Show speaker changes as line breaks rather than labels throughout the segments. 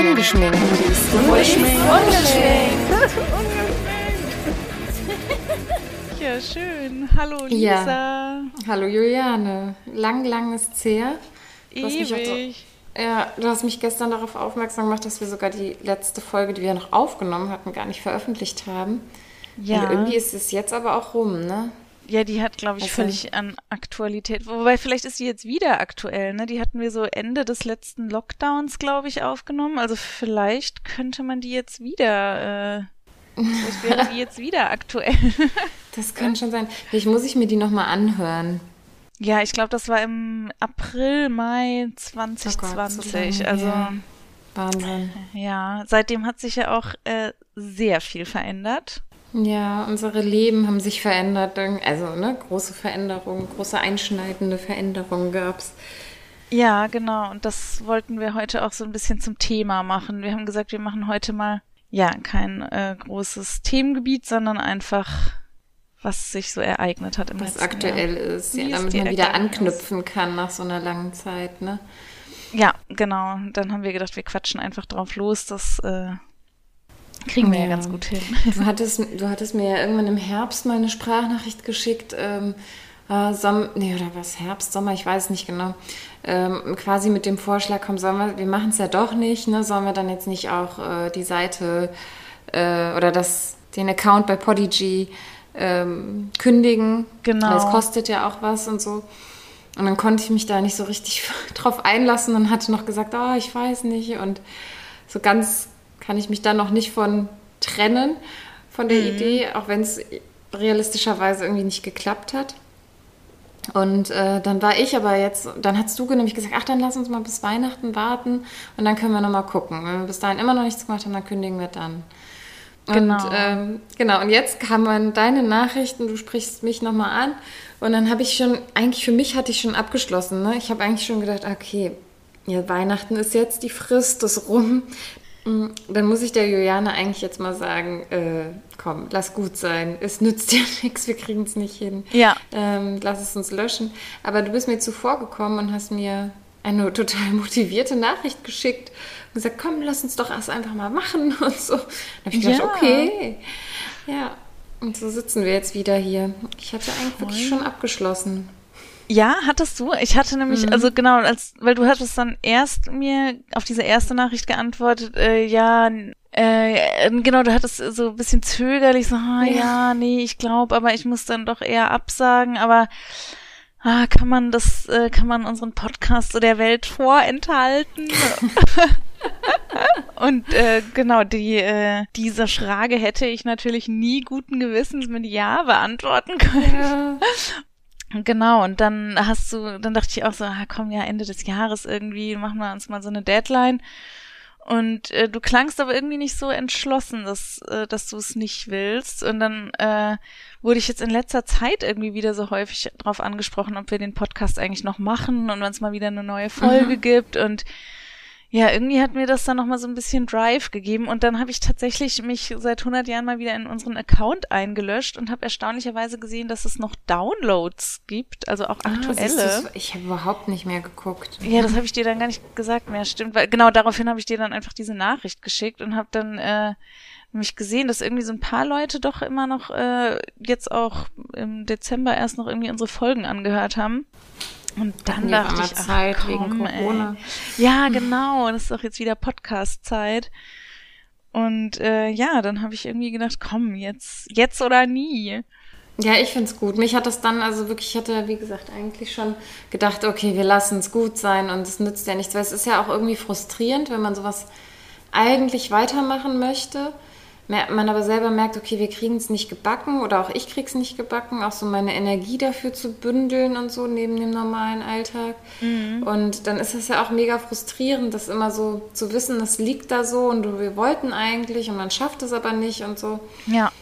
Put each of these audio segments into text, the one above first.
Ungeschminkt.
Ungeschminkt. Ja, schön. Hallo Lisa.
Ja. Hallo Juliane. Lang, lang ist her. Du
Ewig.
Ja, du hast mich gestern darauf aufmerksam gemacht, dass wir sogar die letzte Folge, die wir noch aufgenommen hatten, gar nicht veröffentlicht haben.
Ja.
Und irgendwie ist es jetzt aber auch rum, ne?
Ja, die hat, glaube ich,
Also-
völlig an Aktualität. Wobei, vielleicht ist die jetzt wieder aktuell, ne? Die hatten wir so Ende des letzten Lockdowns, glaube ich, aufgenommen. Also vielleicht könnte man die jetzt wieder, äh, vielleicht wäre die jetzt wieder aktuell.
Das kann schon sein. Vielleicht muss ich mir die nochmal anhören.
ja, ich glaube, das war im April, Mai
Oh Gott, so
2020. also.
Wahnsinn.
ja, seitdem hat sich ja auch äh, sehr viel verändert.
Ja, unsere Leben haben sich verändert. Also, ne, große Veränderungen, große einschneidende Veränderungen gab's.
Ja, genau. Und das wollten wir heute auch so ein bisschen zum Thema machen. Wir haben gesagt, wir machen heute mal, ja, kein äh, großes Themengebiet, sondern einfach, was sich so ereignet hat im
Was
letzten
aktuell
Jahr.
ist, ja,
es
damit man wieder anknüpfen kann nach so einer langen Zeit, ne?
Ja, genau. Dann haben wir gedacht, wir quatschen einfach drauf los. Das äh, kriegen wir ja.
Ja.
ganz gut hin.
Du hattest, du hattest mir ja irgendwann im Herbst mal eine Sprachnachricht geschickt. Ähm, äh, Som nee, oder was? Herbst, Sommer, ich weiß nicht genau. Ähm, quasi mit dem Vorschlag, komm, sollen wir, wir machen es ja doch nicht, ne? Sollen wir dann jetzt nicht auch äh, die Seite äh, oder das, den Account bei Podigy ähm, kündigen?
Genau.
Weil es kostet ja auch was und so. Und dann konnte ich mich da nicht so richtig drauf einlassen und hatte noch gesagt, ah, ich weiß nicht. Und so ganz kann ich mich da noch nicht von trennen, von der Idee, auch wenn es realistischerweise irgendwie nicht geklappt hat. Und äh, dann war ich aber jetzt, dann hast du nämlich gesagt, ach, dann lass uns mal bis Weihnachten warten und dann können wir nochmal gucken. Wenn wir bis dahin immer noch nichts gemacht haben, dann kündigen wir dann.
Genau.
Und, ähm, genau, und jetzt kamen deine Nachrichten, du sprichst mich nochmal an. Und dann habe ich schon, eigentlich für mich hatte ich schon abgeschlossen. Ne? Ich habe eigentlich schon gedacht, okay, ja, Weihnachten ist jetzt die Frist, das rum. Mm, Dann muss ich der Juliane eigentlich jetzt mal sagen, äh, komm, lass gut sein. Es nützt ja nichts, wir kriegen es nicht hin.
Ja.
Ähm, lass es uns löschen. Aber du bist mir zuvor gekommen und hast mir eine total motivierte Nachricht geschickt und gesagt, komm, lass uns doch das einfach mal machen und so. Dann habe ich gedacht,
Ja.
okay. Ja. Und so sitzen wir jetzt wieder hier. Ich hatte eigentlich wirklich schon abgeschlossen.
Ja, hattest du? Ich hatte nämlich, also genau, als, weil du hattest dann erst mir auf diese erste Nachricht geantwortet, äh, ja, äh, genau, du hattest so ein bisschen zögerlich, so, ah, ja.
Ja.
nee, ich glaube, aber ich muss dann doch eher absagen, aber ah, kann man das, äh, kann man unseren Podcast so der Welt vorenthalten? Und äh, genau, die, äh, diese Frage hätte ich natürlich nie guten Gewissens mit Ja beantworten können.
Ja.
Genau, und dann hast du, dann dachte ich auch so, ah, komm ja, Ende des Jahres irgendwie, machen wir uns mal so eine Deadline. Und äh, du klangst aber irgendwie nicht so entschlossen, dass, äh, dass du es nicht willst. Und dann äh, wurde ich jetzt in letzter Zeit irgendwie wieder so häufig drauf angesprochen, ob wir den Podcast eigentlich noch machen und wenn es mal wieder eine neue Folge gibt. Und ja, irgendwie hat mir das dann nochmal so ein bisschen Drive gegeben und dann habe ich tatsächlich mich seit 100 Jahren mal wieder in unseren Account eingelöscht und habe erstaunlicherweise gesehen, dass es noch Downloads gibt, also auch
Ah,
aktuelle.
du, ich habe überhaupt nicht mehr geguckt.
Ja, das habe ich dir dann gar nicht gesagt mehr, stimmt. Weil genau daraufhin habe ich dir dann einfach diese Nachricht geschickt und habe dann äh, nämlich gesehen, dass irgendwie so ein paar Leute doch immer noch äh, jetzt auch im Dezember erst noch irgendwie unsere Folgen angehört haben. Und dann
ja
dachte ich, ach,
Zeit
komm,
wegen Corona.
Ey. Ja, genau. Das ist doch jetzt wieder Podcast-Zeit. Und äh, ja, dann habe ich irgendwie gedacht, komm, jetzt, jetzt oder nie.
Ja, ich find's gut. Mich hat das dann, also wirklich, ich hatte, wie gesagt, eigentlich schon gedacht, okay, wir lassen es gut sein und es nützt ja nichts, weil es ist ja auch irgendwie frustrierend, wenn man sowas eigentlich weitermachen möchte, man aber selber merkt, okay, wir kriegen es nicht gebacken oder auch ich krieg's nicht gebacken, auch so meine Energie dafür zu bündeln und so neben dem normalen Alltag. Und dann ist es ja auch mega frustrierend, das immer so zu wissen, das liegt da so und wir wollten eigentlich und man schafft es aber nicht und so.
Ja.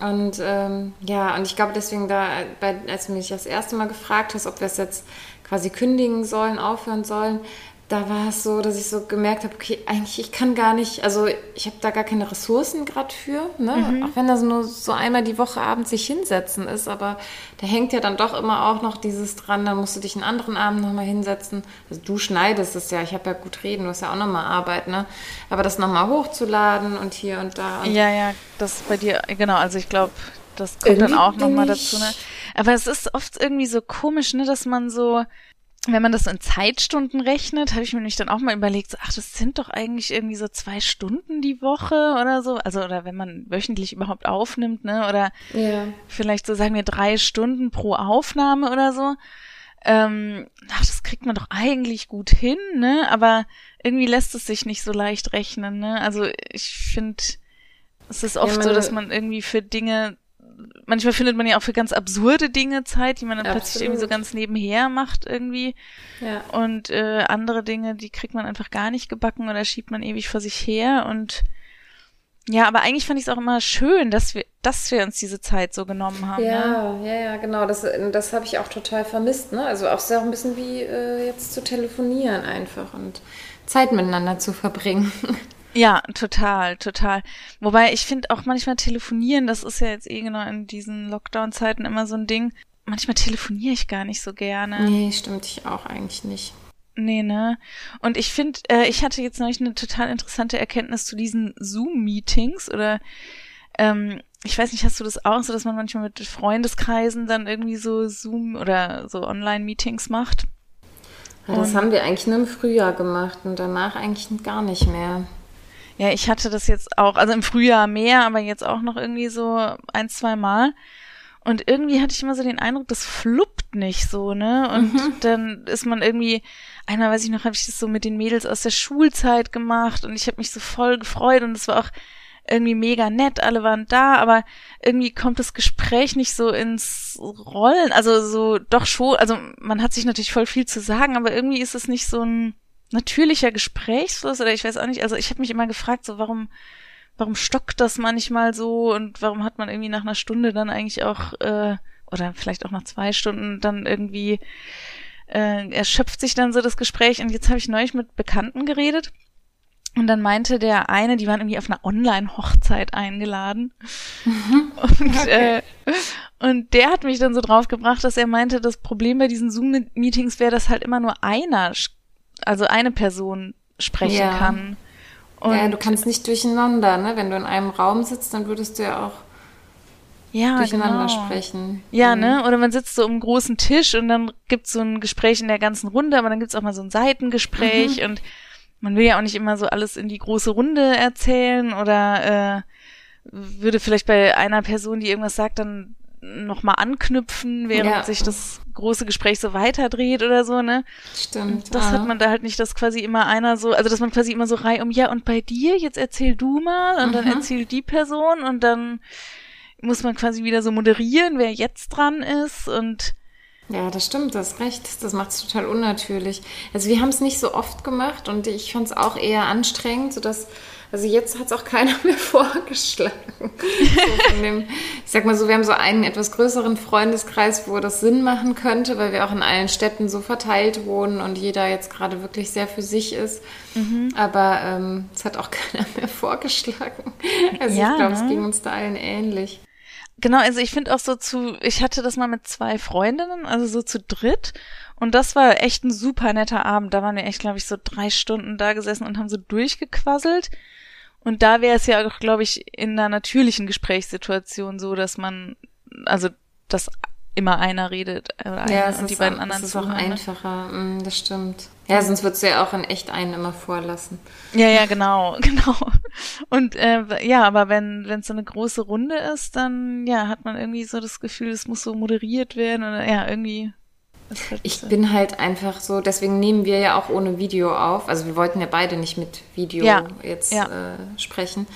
Und ähm, ja, und ich glaube deswegen da, bei, als du mich das erste Mal gefragt hast, ob wir es jetzt quasi kündigen sollen, aufhören sollen, da war es so, dass ich so gemerkt habe, okay, eigentlich ich kann gar nicht, also ich habe da gar keine Ressourcen gerade für, ne? Mhm. auch wenn das nur so einmal die Woche abends sich hinsetzen ist, aber da hängt ja dann doch immer auch noch dieses dran, dann musst du dich einen anderen Abend nochmal hinsetzen. Also du schneidest es ja, ich habe ja gut reden, du hast ja auch nochmal Arbeit, ne? aber das nochmal hochzuladen und hier und da. Und
ja, ja, das bei dir, genau, also ich glaube, das kommt dann auch nochmal dazu, ne? Aber es ist oft irgendwie so komisch, ne, dass man so, wenn man das in Zeitstunden rechnet, habe ich mir nämlich dann auch mal überlegt, so, ach, das sind doch eigentlich irgendwie so zwei Stunden die Woche oder so. Also, oder wenn man wöchentlich überhaupt aufnimmt, ne? Oder ja. vielleicht so sagen wir drei Stunden pro Aufnahme oder so. Ähm, ach, das kriegt man doch eigentlich gut hin, ne? Aber irgendwie lässt es sich nicht so leicht rechnen, ne? Also ich finde, es ist oft ja, so, dass man irgendwie für Dinge manchmal findet man ja auch für ganz absurde Dinge Zeit, die man dann Absolut. plötzlich irgendwie so ganz nebenher macht irgendwie. Ja. Und äh, andere Dinge, die kriegt man einfach gar nicht gebacken oder schiebt man ewig vor sich her. Und ja, aber eigentlich fand ich es auch immer schön, dass wir, dass wir uns diese Zeit so genommen haben.
Ja, ne? ja, ja, genau. Das, das habe ich auch total vermisst. Ne? Also auch sehr ein bisschen wie äh, jetzt zu telefonieren einfach und Zeit miteinander zu verbringen.
Ja, total, total. Wobei ich finde auch manchmal telefonieren, das ist ja jetzt eh genau in diesen Lockdown-Zeiten immer so ein Ding. Manchmal telefoniere ich gar nicht so gerne.
Nee, stimmt ich auch eigentlich nicht.
Nee, ne? Und ich finde, äh, ich hatte jetzt neulich eine total interessante Erkenntnis zu diesen Zoom-Meetings oder ähm, ich weiß nicht, hast du das auch so, dass man manchmal mit Freundeskreisen dann irgendwie so Zoom oder so Online-Meetings macht?
Ja, das haben wir eigentlich nur im Frühjahr gemacht und danach eigentlich gar nicht mehr.
Ja, ich hatte das jetzt auch, also im Frühjahr mehr, aber jetzt auch noch irgendwie so ein, zwei Mal. Und irgendwie hatte ich immer so den Eindruck, das fluppt nicht so, ne? Und mhm. dann ist man irgendwie, einmal weiß ich noch, habe ich das so mit den Mädels aus der Schulzeit gemacht und ich habe mich so voll gefreut und es war auch irgendwie mega nett, alle waren da, aber irgendwie kommt das Gespräch nicht so ins Rollen. Also so doch schon, also man hat sich natürlich voll viel zu sagen, aber irgendwie ist es nicht so ein natürlicher Gesprächsfluss oder ich weiß auch nicht. Also ich habe mich immer gefragt, so warum, warum stockt das manchmal so und warum hat man irgendwie nach einer Stunde dann eigentlich auch äh, oder vielleicht auch nach zwei Stunden dann irgendwie äh, erschöpft sich dann so das Gespräch. Und jetzt habe ich neulich mit Bekannten geredet. Und dann meinte der eine, die waren irgendwie auf einer Online-Hochzeit eingeladen. Mhm. Und, okay. äh, und der hat mich dann so draufgebracht, dass er meinte, das Problem bei diesen Zoom-Meetings wäre, dass halt immer nur einer also eine Person sprechen ja. kann.
Und ja, du kannst nicht durcheinander, ne? Wenn du in einem Raum sitzt, dann würdest du ja auch ja, durcheinander genau. sprechen.
Ja, mhm. ne? Oder man sitzt so um einen großen Tisch und dann gibt's so ein Gespräch in der ganzen Runde, aber dann gibt's auch mal so ein Seitengespräch mhm. und man will ja auch nicht immer so alles in die große Runde erzählen oder äh, würde vielleicht bei einer Person, die irgendwas sagt, dann nochmal anknüpfen, während ja. sich das große Gespräch so weiterdreht oder so, ne?
Stimmt.
Das ja. hat man da halt nicht, dass quasi immer einer so, also dass man quasi immer so rei um, ja, und bei dir, jetzt erzähl du mal und mhm. dann erzählt die Person und dann muss man quasi wieder so moderieren, wer jetzt dran ist und
ja, das stimmt, das ist recht. Das macht es total unnatürlich. Also wir haben es nicht so oft gemacht und ich fand es auch eher anstrengend, sodass also jetzt hat es auch keiner mehr vorgeschlagen. So dem, ich sag mal so, wir haben so einen etwas größeren Freundeskreis, wo das Sinn machen könnte, weil wir auch in allen Städten so verteilt wohnen und jeder jetzt gerade wirklich sehr für sich ist. Mhm. Aber ähm, es hat auch keiner mehr vorgeschlagen. Also ja, ich glaube, ne? es ging uns da allen ähnlich.
Genau, also ich finde auch so zu, ich hatte das mal mit zwei Freundinnen, also so zu dritt. Und das war echt ein super netter Abend. Da waren wir echt, glaube ich, so drei Stunden da gesessen und haben so durchgequasselt. Und da wäre es ja auch, glaube ich, in einer natürlichen Gesprächssituation so, dass man, also, dass immer einer redet äh,
ja, und die beiden auch, anderen Das ist auch ne? einfacher, mm, das stimmt. Ja, sonst würdest du ja auch in echt einen immer vorlassen.
Ja, ja, genau, genau. Und äh, ja, aber wenn wenn es so eine große Runde ist, dann ja, hat man irgendwie so das Gefühl, es muss so moderiert werden oder ja, irgendwie
ich bin halt einfach so, deswegen nehmen wir ja auch ohne Video auf. Also wir wollten ja beide nicht mit Video ja, jetzt ja. Äh, sprechen.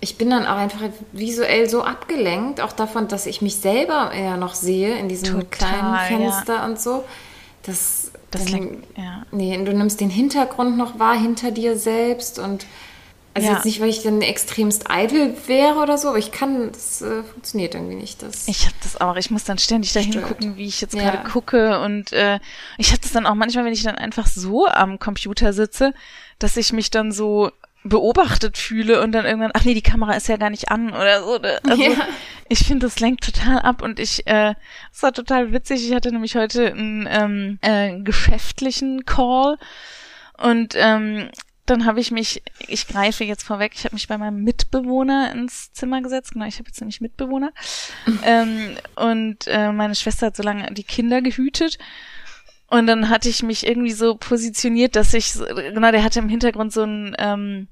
Ich bin dann auch einfach visuell so abgelenkt, auch davon, dass ich mich selber ja noch sehe in diesem Total, kleinen Fenster ja. und so. Das, das dann, ja. Nee, du nimmst den Hintergrund noch wahr hinter dir selbst und Also
Ja.
jetzt nicht, weil ich dann extremst eitel wäre oder so, aber ich kann, das äh, funktioniert irgendwie nicht. Das,
Ich habe das auch. Ich muss dann ständig dahin
Stört.
gucken, wie ich jetzt
Ja.
gerade gucke. Und äh, ich habe das dann auch manchmal, wenn ich dann einfach so am Computer sitze, dass ich mich dann so beobachtet fühle und dann irgendwann, ach nee, die Kamera ist ja gar nicht an oder so. ne? Also
Ja.
ich finde, das lenkt total ab und ich, äh, es war total witzig. Ich hatte nämlich heute einen ähm, äh, geschäftlichen Call und ähm, dann habe ich mich, ich greife jetzt vorweg, ich habe mich bei meinem Mitbewohner ins Zimmer gesetzt. Genau, ich habe jetzt nämlich Mitbewohner. ähm, und äh, meine Schwester hat so lange die Kinder gehütet. Und dann hatte ich mich irgendwie so positioniert, dass ich, genau, der hatte im Hintergrund so ein ähm,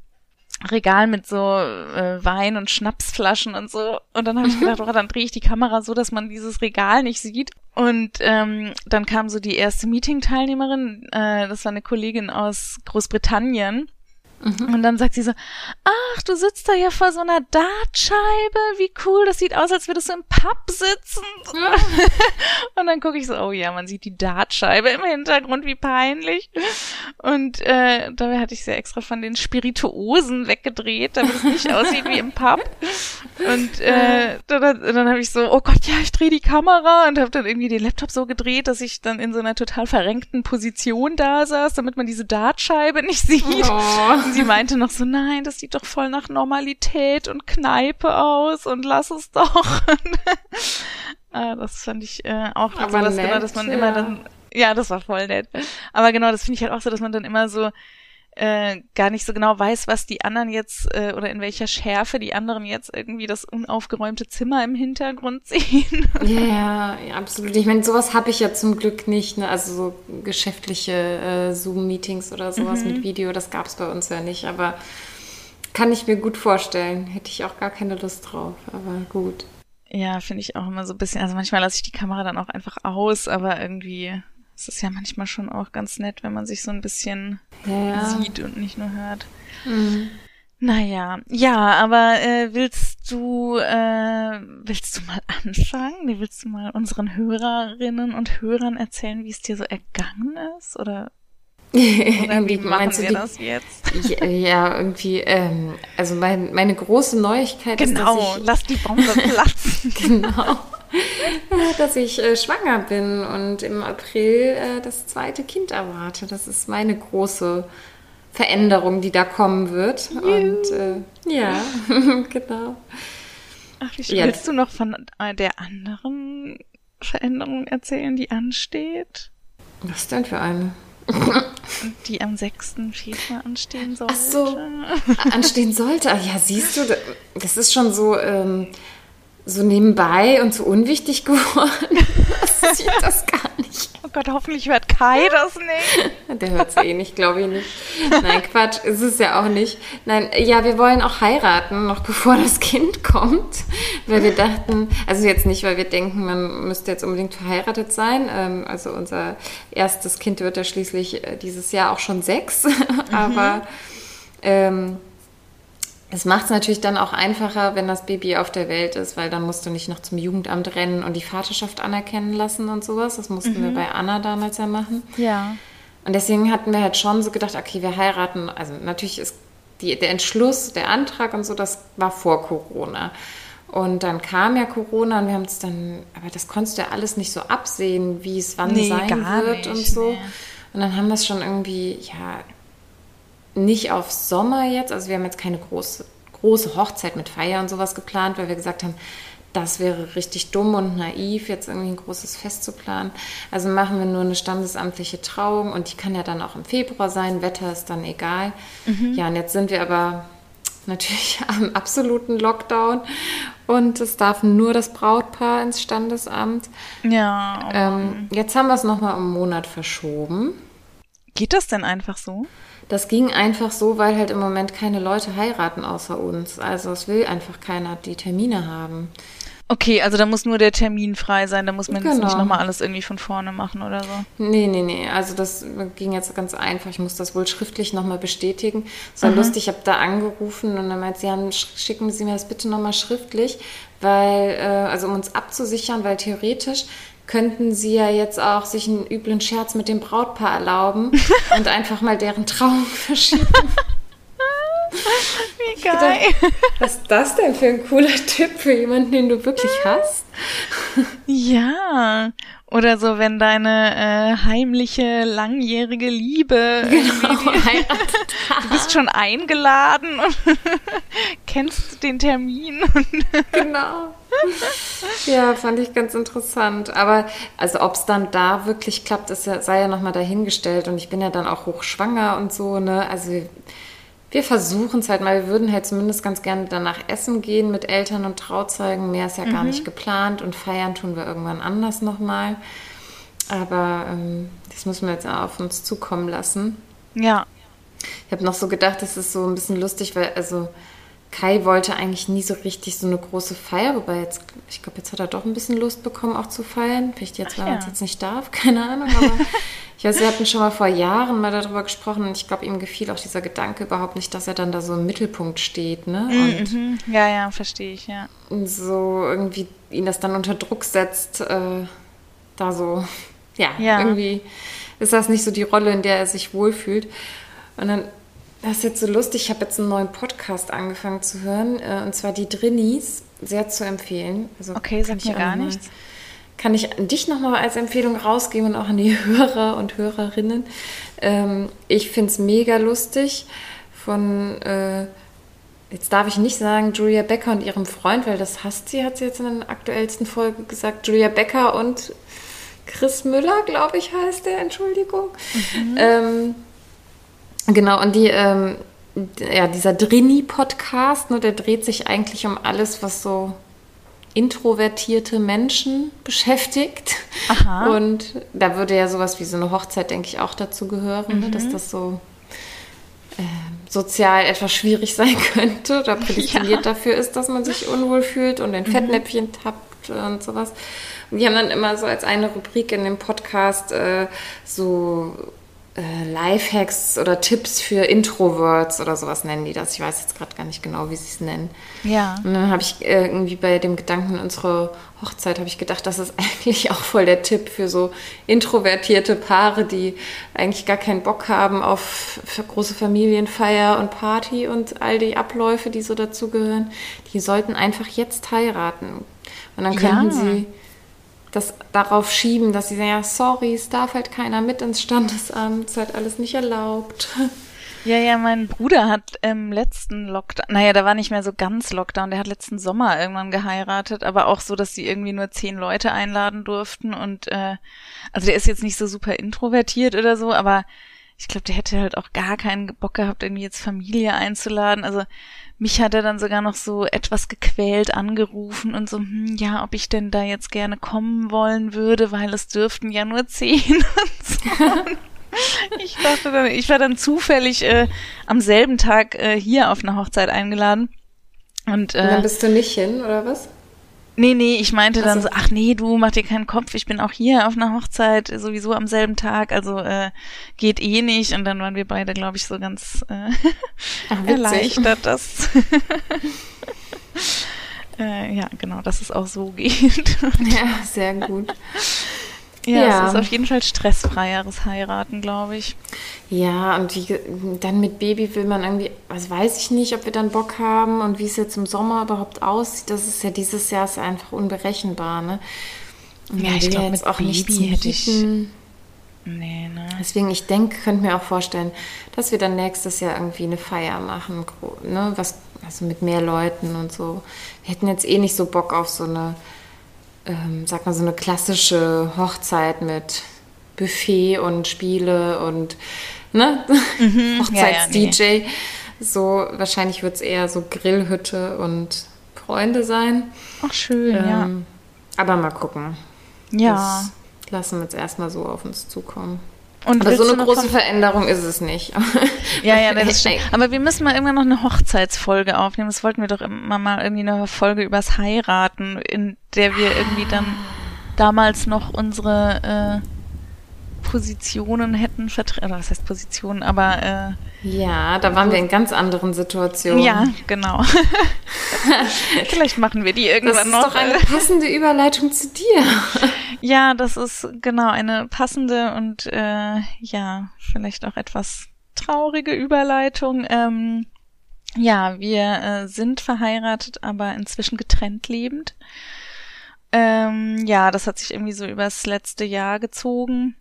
Regal mit so äh, Wein und Schnapsflaschen und so. Und dann habe ich gedacht, oh, dann drehe ich die Kamera so, dass man dieses Regal nicht sieht. Und ähm, dann kam so die erste Meeting-Teilnehmerin, äh, das war eine Kollegin aus Großbritannien. Und dann sagt sie so, ach, du sitzt da ja vor so einer Dartscheibe, wie cool, das sieht aus, als würdest du im Pub sitzen. Und dann gucke ich so, oh ja, man sieht die Dartscheibe im Hintergrund, wie peinlich. Und äh, dabei hatte ich sie extra von den Spirituosen weggedreht, damit es nicht aussieht wie im Pub. Und äh, dann, dann habe ich so, oh Gott, ja, ich drehe die Kamera und habe dann irgendwie den Laptop so gedreht, dass ich dann in so einer total verrenkten Position da saß, damit man diese Dartscheibe nicht sieht.
Oh.
Und sie meinte noch so, nein, das sieht doch voll nach Normalität und Kneipe aus und lass es doch. ah, das fand ich äh, auch
Aber
sowas,
nett,
genau, dass man
ja.
immer dann, ja, das war voll nett. Aber genau, das finde ich halt auch so, dass man dann immer so äh, gar nicht so genau weiß, was die anderen jetzt äh, oder in welcher Schärfe die anderen jetzt irgendwie das unaufgeräumte Zimmer im Hintergrund sehen.
Ja, ja, absolut. Ich meine, sowas habe ich ja zum Glück nicht. Ne? Also so geschäftliche äh, Zoom-Meetings oder sowas mit Video, das gab es bei uns ja nicht. Aber kann ich mir gut vorstellen. Hätte ich auch gar keine Lust drauf. Aber gut.
Ja, finde ich auch immer so ein bisschen. Also manchmal lasse ich die Kamera dann auch einfach aus, aber irgendwie ist es ja manchmal schon auch ganz nett, wenn man sich so ein bisschen
Ja,
sieht und nicht nur hört.
Mhm.
Naja, ja, aber äh, willst du äh, willst du mal anfangen? Willst du mal unseren Hörerinnen und Hörern erzählen, wie es dir so ergangen ist? Oder, oder
Irgendwie
wie machen
meinst du
wir
die,
das jetzt?
Ja, ja, irgendwie, ähm, also mein, meine große Neuigkeit
Genau,
ist, dass ich,
lass die Bombe platzen.
genau, dass ich äh, schwanger bin und im April äh, das zweite Kind erwarte. Das ist meine große Veränderung, die da kommen wird. Und äh, ja, genau.
Ach, wie schön.
Ja.
Willst du noch von äh, der anderen Veränderung erzählen, die ansteht?
Was denn für eine?
Die am 6. Februar anstehen soll.
Ach so. Anstehen sollte. Ja, siehst du, das ist schon so, ähm, so nebenbei und so unwichtig geworden. Das sieht das gar nicht.
Oh Gott, hoffentlich hört Kai das nicht.
Der hört es eh nicht, glaube ich nicht. Nein, Quatsch, ist es ja auch nicht. Nein, ja, wir wollen auch heiraten, noch bevor das Kind kommt. Weil wir dachten, also jetzt nicht, weil wir denken, man müsste jetzt unbedingt verheiratet sein. Ähm, also unser erstes Kind wird ja schließlich äh, dieses Jahr auch schon sechs. Aber ähm, es macht es natürlich dann auch einfacher, wenn das Baby auf der Welt ist, weil dann musst du nicht noch zum Jugendamt rennen und die Vaterschaft anerkennen lassen und sowas. Das mussten wir bei Anna damals ja machen.
Ja.
Und deswegen hatten wir halt schon so gedacht, okay, wir heiraten. Also natürlich ist die, der Entschluss, der Antrag und so, das war vor Corona. Und dann kam ja Corona und wir haben es dann, aber das konntest du ja alles nicht so absehen, wie es wann
Nee,
sein wird
nicht,
und so.
nee.
Und dann haben wir es schon irgendwie, ja, nicht auf Sommer jetzt, also wir haben jetzt keine große, große Hochzeit mit Feier und sowas geplant, weil wir gesagt haben, das wäre richtig dumm und naiv, jetzt irgendwie ein großes Fest zu planen. Also machen wir nur eine standesamtliche Trauung und die kann ja dann auch im Februar sein, Wetter ist dann egal. Ja, und jetzt sind wir aber natürlich am absoluten Lockdown und es darf nur das Brautpaar ins Standesamt.
Ja. oh
Ähm, jetzt haben wir es nochmal um einen Monat verschoben.
Geht das denn einfach so?
Das ging einfach so, weil halt im Moment keine Leute heiraten außer uns. Also es will einfach keiner die Termine haben.
Okay, also da muss nur der Termin frei sein, da muss man jetzt
Genau.
nicht nochmal alles irgendwie von vorne machen oder so.
Nee, nee, nee. Also das ging jetzt ganz einfach. Ich muss das wohl schriftlich nochmal bestätigen. Es war lustig, ich habe da angerufen und dann meint sie, sch- schicken Sie mir das bitte nochmal schriftlich, weil, äh, also um uns abzusichern, weil theoretisch könnten sie ja jetzt auch sich einen üblen Scherz mit dem Brautpaar erlauben und einfach mal deren Trauung verschieben.
Wie geil.
Was ist das denn für ein cooler Tipp für jemanden, den du wirklich hast?
Ja. Oder so, wenn deine äh, heimliche, langjährige Liebe genau, heiratet. Du bist schon eingeladen und kennst den Termin.
genau. Ja, fand ich ganz interessant. Aber also ob es dann da wirklich klappt, ist ja, sei ja nochmal dahingestellt. Und ich bin ja dann auch hochschwanger und so, ne? Also wir versuchen es halt mal. Wir würden halt zumindest ganz gerne danach essen gehen mit Eltern und Trauzeugen. Mehr ist ja mhm. gar nicht geplant und feiern tun wir irgendwann anders nochmal. Aber ähm, das müssen wir jetzt auch auf uns zukommen lassen.
Ja.
Ich habe noch so gedacht, das ist so ein bisschen lustig, weil also Kai wollte eigentlich nie so richtig so eine große Feier, wobei jetzt, ich glaube, jetzt hat er doch ein bisschen Lust bekommen, auch zu feiern. Vielleicht jetzt, weil ja. er es jetzt nicht darf, keine Ahnung. Aber ich weiß, wir hatten schon mal vor Jahren mal darüber gesprochen und ich glaube, ihm gefiel auch dieser Gedanke überhaupt nicht, dass er dann da so im Mittelpunkt steht, ne?
Mhm, und mhm. ja, ja, verstehe ich, ja.
So irgendwie ihn das dann unter Druck setzt, äh, da so, ja, ja, irgendwie ist das nicht so die Rolle, in der er sich wohlfühlt. Und dann das ist jetzt so lustig. Ich habe jetzt einen neuen Podcast angefangen zu hören, äh, und zwar die Drinnies. Sehr zu empfehlen.
Also okay, sagt mir gar nichts.
Kann ich dich nochmal als Empfehlung rausgeben und auch an die Hörer und Hörerinnen. Ähm, ich finde es mega lustig von, äh, jetzt darf ich nicht sagen, Julia Becker und ihrem Freund, weil das hasst sie, hat sie jetzt in der aktuellsten Folge gesagt. Julia Becker und Chris Müller, glaube ich, heißt der, Entschuldigung. Mhm. Ähm, Genau, und die, ähm, ja, dieser Drini-Podcast, ne, der dreht sich eigentlich um alles, was so introvertierte Menschen beschäftigt. Aha. Und da würde ja sowas wie so eine Hochzeit, denke ich, auch dazu gehören, mhm. ne, dass mhm. das so äh, sozial etwas schwierig sein könnte oder prädestiniert ja. dafür ist, dass man sich unwohl fühlt und in mhm. Fettnäpfchen tappt und sowas. Und die haben dann immer so als eine Rubrik in dem Podcast äh, so äh, Lifehacks oder Tipps für Introverts oder sowas nennen die das. Ich weiß jetzt gerade gar nicht genau, wie sie es nennen.
Ja.
Und dann habe ich äh, irgendwie bei dem Gedanken unserer Hochzeit habe ich gedacht, das ist eigentlich auch voll der Tipp für so introvertierte Paare, die eigentlich gar keinen Bock haben auf große Familienfeier und Party und all die Abläufe, die so dazugehören. Die sollten einfach jetzt heiraten. Und dann könnten ja. sie das darauf schieben, dass sie sagen, ja, sorry, es darf halt keiner mit ins Standesamt, es ist halt alles nicht erlaubt.
Ja, ja, mein Bruder hat im letzten Lockdown, naja, da war nicht mehr so ganz Lockdown, der hat letzten Sommer irgendwann geheiratet, aber auch so, dass sie irgendwie nur zehn Leute einladen durften und äh, also der ist jetzt nicht so super introvertiert oder so, aber ich glaube, der hätte halt auch gar keinen Bock gehabt, irgendwie jetzt Familie einzuladen. Also mich hat er dann sogar noch so etwas gequält angerufen und so, hm, ja, ob ich denn da jetzt gerne kommen wollen würde, weil es dürften ja nur zehn und so. ich dachte dann, ich war dann zufällig äh, am selben Tag äh, hier auf eine Hochzeit eingeladen. Und, äh, und
dann bist du nicht hin, oder was?
Nee, nee, ich meinte dann so. so, ach nee, du mach dir keinen Kopf, ich bin auch hier auf einer Hochzeit, sowieso am selben Tag, also äh, geht eh nicht. Und dann waren wir beide, glaube ich, so ganz äh, ach, erleichtert, dass äh, ja, genau, dass es auch so geht.
ja, sehr gut.
Ja, ja, es ist auf jeden Fall stressfreieres Heiraten, glaube ich.
Ja, und wie, dann mit Baby will man irgendwie, also weiß ich nicht, ob wir dann Bock haben und wie es jetzt im Sommer überhaupt aussieht. Das ist ja dieses Jahr ist einfach unberechenbar, ne?
Und ja, ich glaube, jetzt auch Baby nicht hätte ich. Nee, ne?
Deswegen, ich denke, könnte mir auch vorstellen, dass wir dann nächstes Jahr irgendwie eine Feier machen, ne? Was, also mit mehr Leuten und so. Wir hätten jetzt eh nicht so Bock auf so eine ähm, sag mal, so eine klassische Hochzeit mit Buffet und Spiele und ne? Mhm, Hochzeits-DJ. Ja, ja, nee. So, wahrscheinlich wird es eher so Grillhütte und Freunde sein.
Ach, schön, ähm, ja.
Aber mal gucken.
Ja.
Das lassen wir jetzt erstmal so auf uns zukommen. Und Aber so eine große Veränderung ist es nicht.
ja, ja, das stimmt. Aber wir müssen mal irgendwann noch eine Hochzeitsfolge aufnehmen. Das wollten wir doch immer mal irgendwie eine Folge übers Heiraten, in der wir irgendwie dann damals noch unsere äh, Positionen hätten vertreten. Was heißt Positionen, aber
äh, Ja, da waren wir in ganz anderen Situationen.
Ja, genau. Vielleicht machen wir die irgendwann noch.
Das ist noch. doch eine passende Überleitung zu dir.
Ja, das ist genau eine passende und äh, ja, vielleicht auch etwas traurige Überleitung. Ähm, Ja, wir äh, sind verheiratet, aber inzwischen getrennt lebend. Ähm, ja, das hat sich irgendwie so übers letzte Jahr gezogen.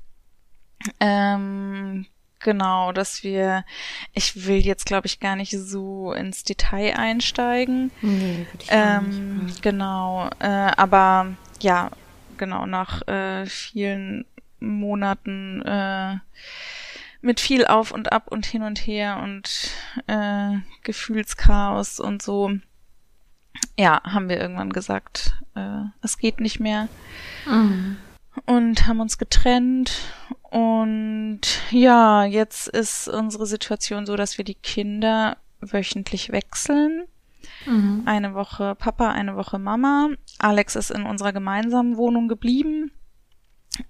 Ähm, genau, dass wir, ich will jetzt glaube ich gar nicht so ins Detail einsteigen.
Nee, würde ich
ähm,
nicht.
Genau, äh, aber ja, genau, nach äh, vielen Monaten äh, mit viel auf und ab und hin und her und äh, Gefühlschaos und so, ja, haben wir irgendwann gesagt, äh, es geht nicht mehr
Mhm.
Und haben uns getrennt. Und ja, jetzt ist unsere Situation so, dass wir die Kinder wöchentlich wechseln.
Mhm.
Eine Woche Papa, eine Woche Mama. Alex ist in unserer gemeinsamen Wohnung geblieben.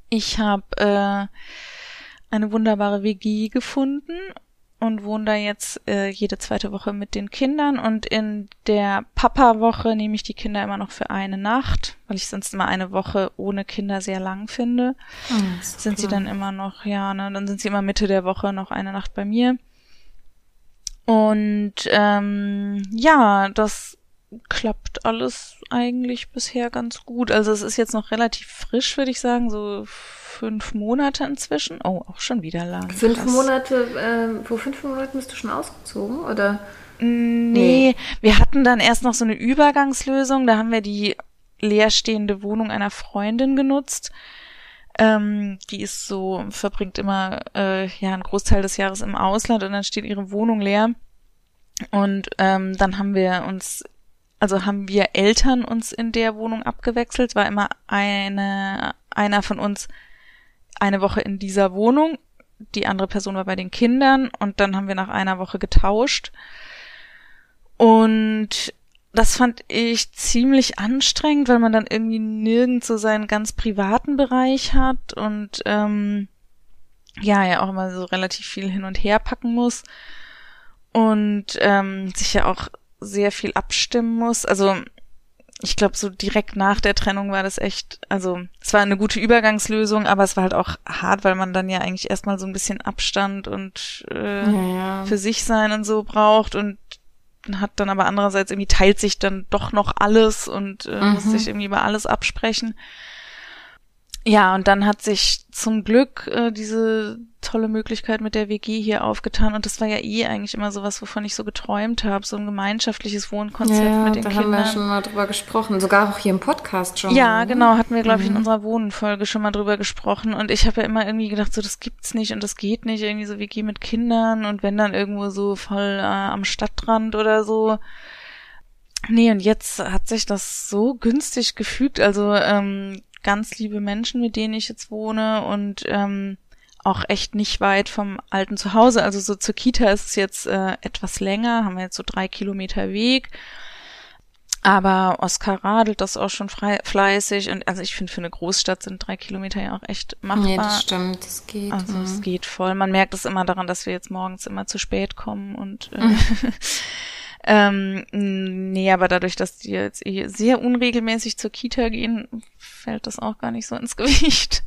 Ich habe äh, eine wunderbare WG gefunden und wohne da jetzt äh, jede zweite Woche mit den Kindern. Und in der Papa-Woche nehme ich die Kinder immer noch für eine Nacht, weil ich sonst immer eine Woche ohne Kinder sehr lang finde.
Ist
Sind sie dann immer noch, ja, ne, dann sind sie immer Mitte der Woche noch eine Nacht bei mir. Und ähm, ja, das klappt alles eigentlich bisher ganz gut. Also es ist jetzt noch relativ frisch, würde ich sagen, so fünf Monate inzwischen. Oh, auch schon wieder lang.
Fünf
Krass.
Monate, ähm, vor fünf Monaten bist du schon ausgezogen, oder?
Nee, wir hatten dann erst noch so eine Übergangslösung. Da haben wir die leerstehende Wohnung einer Freundin genutzt. Ähm, die ist so, verbringt immer äh, ja einen Großteil des Jahres im Ausland und dann steht ihre Wohnung leer. Und ähm, dann haben wir uns, also haben wir Eltern uns in der Wohnung abgewechselt. War immer eine, einer von uns eine Woche in dieser Wohnung. Die andere Person war bei den Kindern und dann haben wir nach einer Woche getauscht. Und das fand ich ziemlich anstrengend, weil man dann irgendwie nirgends so seinen ganz privaten Bereich hat und ähm, ja, ja auch immer so relativ viel hin und her packen muss und ähm, sich ja auch sehr viel abstimmen muss. Also ich glaube, so direkt nach der Trennung war das echt, also es war eine gute Übergangslösung, aber es war halt auch hart, weil man dann ja eigentlich erstmal so ein bisschen Abstand und äh,
Ja, ja.
für sich sein und so braucht und hat dann aber andererseits irgendwie teilt sich dann doch noch alles und äh, muss
Mhm.
sich irgendwie über alles absprechen. Ja, und dann hat sich zum Glück äh, diese tolle Möglichkeit mit der WG hier aufgetan und das war ja eh eigentlich immer sowas, wovon ich so geträumt habe, so ein gemeinschaftliches Wohnkonzept
ja,
mit den
da
Kindern.
haben wir schon mal drüber gesprochen, sogar auch hier im Podcast schon.
Ja,
mal, ne?
genau, hatten wir, glaube ich, in
Mhm.
unserer Wohnenfolge schon mal drüber gesprochen. Und ich habe ja immer irgendwie gedacht, so, das gibt's nicht und das geht nicht, irgendwie so WG mit Kindern und wenn dann irgendwo so voll äh, am Stadtrand oder so. Nee, und jetzt hat sich das so günstig gefügt. Also ähm, ganz liebe Menschen, mit denen ich jetzt wohne und ähm, auch echt nicht weit vom alten Zuhause. Also so zur Kita ist es jetzt äh, etwas länger, haben wir jetzt so drei Kilometer Weg. Aber Oskar radelt das auch schon frei, fleißig und also ich finde für eine Großstadt sind drei Kilometer ja auch echt machbar.
Nee, das stimmt, das geht.
Also es geht voll. Man merkt es immer daran, dass wir jetzt morgens immer zu spät kommen und äh,
Mhm.
ähm, nee, aber dadurch, dass die jetzt eh sehr unregelmäßig zur Kita gehen, fällt das auch gar nicht so ins Gewicht.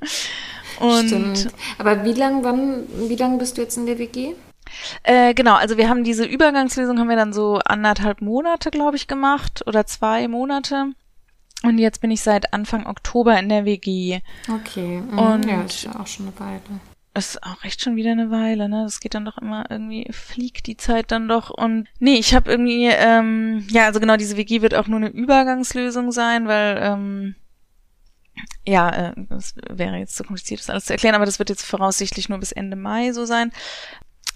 Und
Stimmt. Aber wie lang, wann, wie lang bist du jetzt in der WG?
Äh, genau, also wir haben diese Übergangslösung haben wir dann so anderthalb Monate, glaube ich, gemacht oder zwei Monate. Und jetzt bin ich seit Anfang Oktober in der WG.
Okay. Mhm.
Und-
ja, ist ja auch schon eine Weile.
Ist auch echt schon wieder eine Weile, ne? Das geht dann doch immer irgendwie, fliegt die Zeit dann doch. Und nee, ich habe irgendwie, ähm, ja, also genau, diese WG wird auch nur eine Übergangslösung sein, weil, ähm, ja, äh, das wäre jetzt zu kompliziert, das alles zu erklären, aber das wird jetzt voraussichtlich nur bis Ende Mai so sein.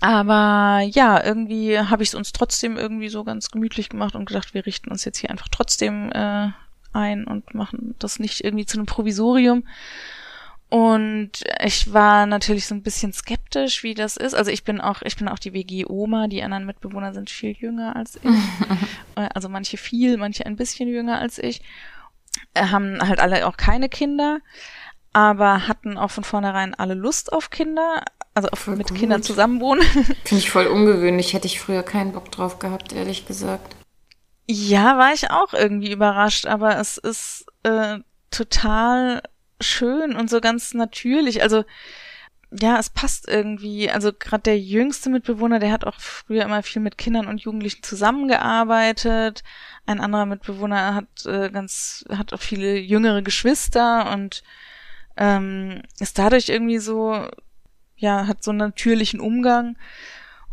Aber ja, irgendwie habe ich es uns trotzdem irgendwie so ganz gemütlich gemacht und gedacht, wir richten uns jetzt hier einfach trotzdem äh, ein und machen das nicht irgendwie zu einem Provisorium. Und ich war natürlich so ein bisschen skeptisch, wie das ist. Also ich bin auch, ich bin auch die WG-Oma. Die anderen Mitbewohner sind viel jünger als ich. Äh, also manche viel, manche ein bisschen jünger als ich. Äh, Haben halt alle auch keine Kinder, aber hatten auch von vornherein alle Lust auf Kinder. Also auf
Voll
mit
gut.
Kindern zusammenwohnen.
Finde ich voll ungewöhnlich. Hätte ich früher keinen Bock drauf gehabt, ehrlich gesagt.
Ja, war ich auch irgendwie überrascht, aber es ist äh, total schön und so ganz natürlich. Also ja, es passt irgendwie. Also gerade der jüngste Mitbewohner, der hat auch früher immer viel mit Kindern und Jugendlichen zusammengearbeitet. Ein anderer Mitbewohner hat äh, ganz, hat auch viele jüngere Geschwister und ähm, ist dadurch irgendwie so, ja, hat so einen natürlichen Umgang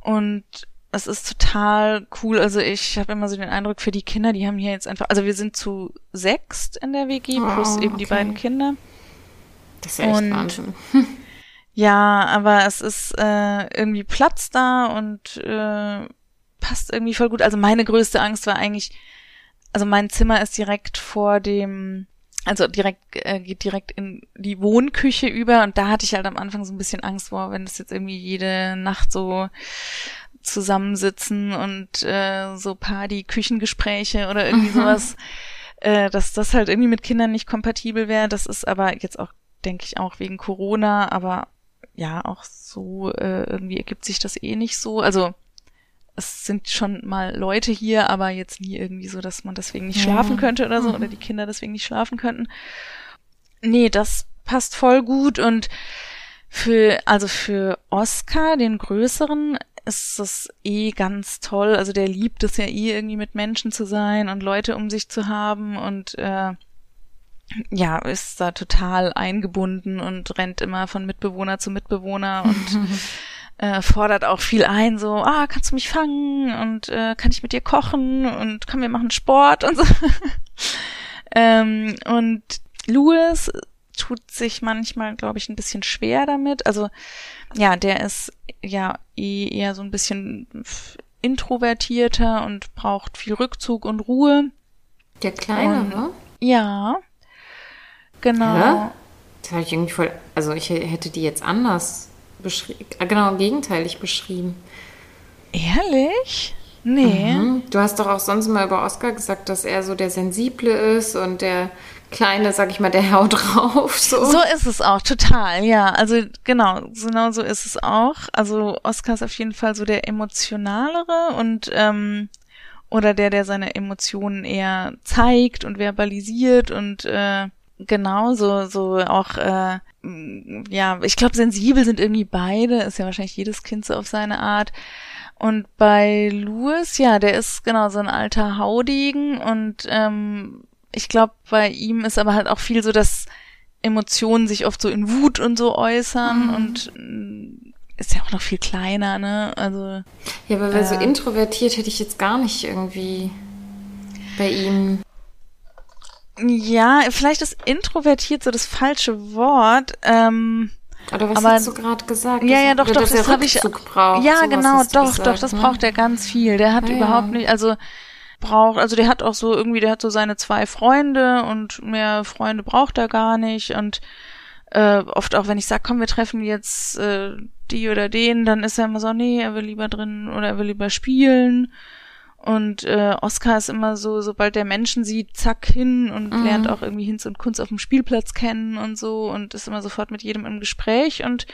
und es ist total cool. Also ich habe immer so den Eindruck, für die Kinder, die haben hier jetzt einfach, also wir sind zu sechst in der WG, plus oh, eben die beiden Kinder.
Das ist ja echt und, Wahnsinn.
Ja, aber es ist äh, irgendwie Platz da und äh, passt irgendwie voll gut. Also meine größte Angst war eigentlich, also mein Zimmer ist direkt vor dem, also direkt äh, geht direkt in die Wohnküche über und da hatte ich halt am Anfang so ein bisschen Angst vor, wenn es jetzt irgendwie jede Nacht so zusammensitzen und äh, so Party-Küchengespräche oder irgendwie sowas, äh, dass das halt irgendwie mit Kindern nicht kompatibel wäre. Das ist aber jetzt auch, denke ich, auch wegen Corona, aber ja, auch so, äh, irgendwie ergibt sich das eh nicht so. Also es sind schon mal Leute hier, aber jetzt nie irgendwie so, dass man deswegen nicht schlafen könnte oder so, mhm. oder die Kinder deswegen nicht schlafen könnten. Nee, das passt voll gut und für, also für Oscar, den größeren, ist das eh ganz toll. Also der liebt es ja eh irgendwie mit Menschen zu sein und Leute um sich zu haben und äh, ja, ist da total eingebunden und rennt immer von Mitbewohner zu Mitbewohner und äh, fordert auch viel ein, so, ah, kannst du mich fangen und äh, kann ich mit dir kochen und kann wir machen Sport und so. ähm, und Louis tut sich manchmal, glaube ich, ein bisschen schwer damit. Also ja, der ist ja eh eher so ein bisschen introvertierter und braucht viel Rückzug und Ruhe.
Der Kleine, und, ne?
Ja. Genau. Ja?
Das habe ich irgendwie voll. Also ich hätte die jetzt anders beschrieben. Äh, genau, gegenteilig beschrieben.
Ehrlich? Nee. Mhm.
Du hast doch auch sonst immer über Oscar gesagt, dass er so der Sensible ist und der Kleine, sag ich mal, der haut drauf. So.
so ist es auch, total, ja. Also genau, genau so ist es auch. Also Oscar ist auf jeden Fall so der emotionalere und ähm, oder der, der seine Emotionen eher zeigt und verbalisiert und äh, genau so so auch äh, ja, ich glaube sensibel sind irgendwie beide, ist ja wahrscheinlich jedes Kind so auf seine Art. Und bei Louis, ja, der ist genau so ein alter Haudegen und ähm, ich glaube, bei ihm ist aber halt auch viel so, dass Emotionen sich oft so in Wut und so äußern mhm. und mm, ist ja auch noch viel kleiner, ne? Also.
Ja, aber äh, so introvertiert hätte ich jetzt gar nicht irgendwie bei ihm.
Ja, vielleicht ist introvertiert so das falsche Wort. Ähm,
oder was aber, hast du gerade gesagt?
Ja, ja, doch, doch, das habe ich. Braucht, ja, genau, doch, gesagt, doch, das ne? braucht er ganz viel. Der hat ja, überhaupt ja. nicht, also braucht, also der hat auch so irgendwie, der hat so seine zwei Freunde und mehr Freunde braucht er gar nicht und äh, oft auch, wenn ich sag, komm, wir treffen jetzt äh, die oder den, dann ist er immer so, nee, er will lieber drin oder er will lieber spielen. Und äh, Oscar ist immer so, sobald der Menschen sieht, zack hin und mhm. lernt auch irgendwie Hinz und Kunst auf dem Spielplatz kennen und so und ist immer sofort mit jedem im Gespräch und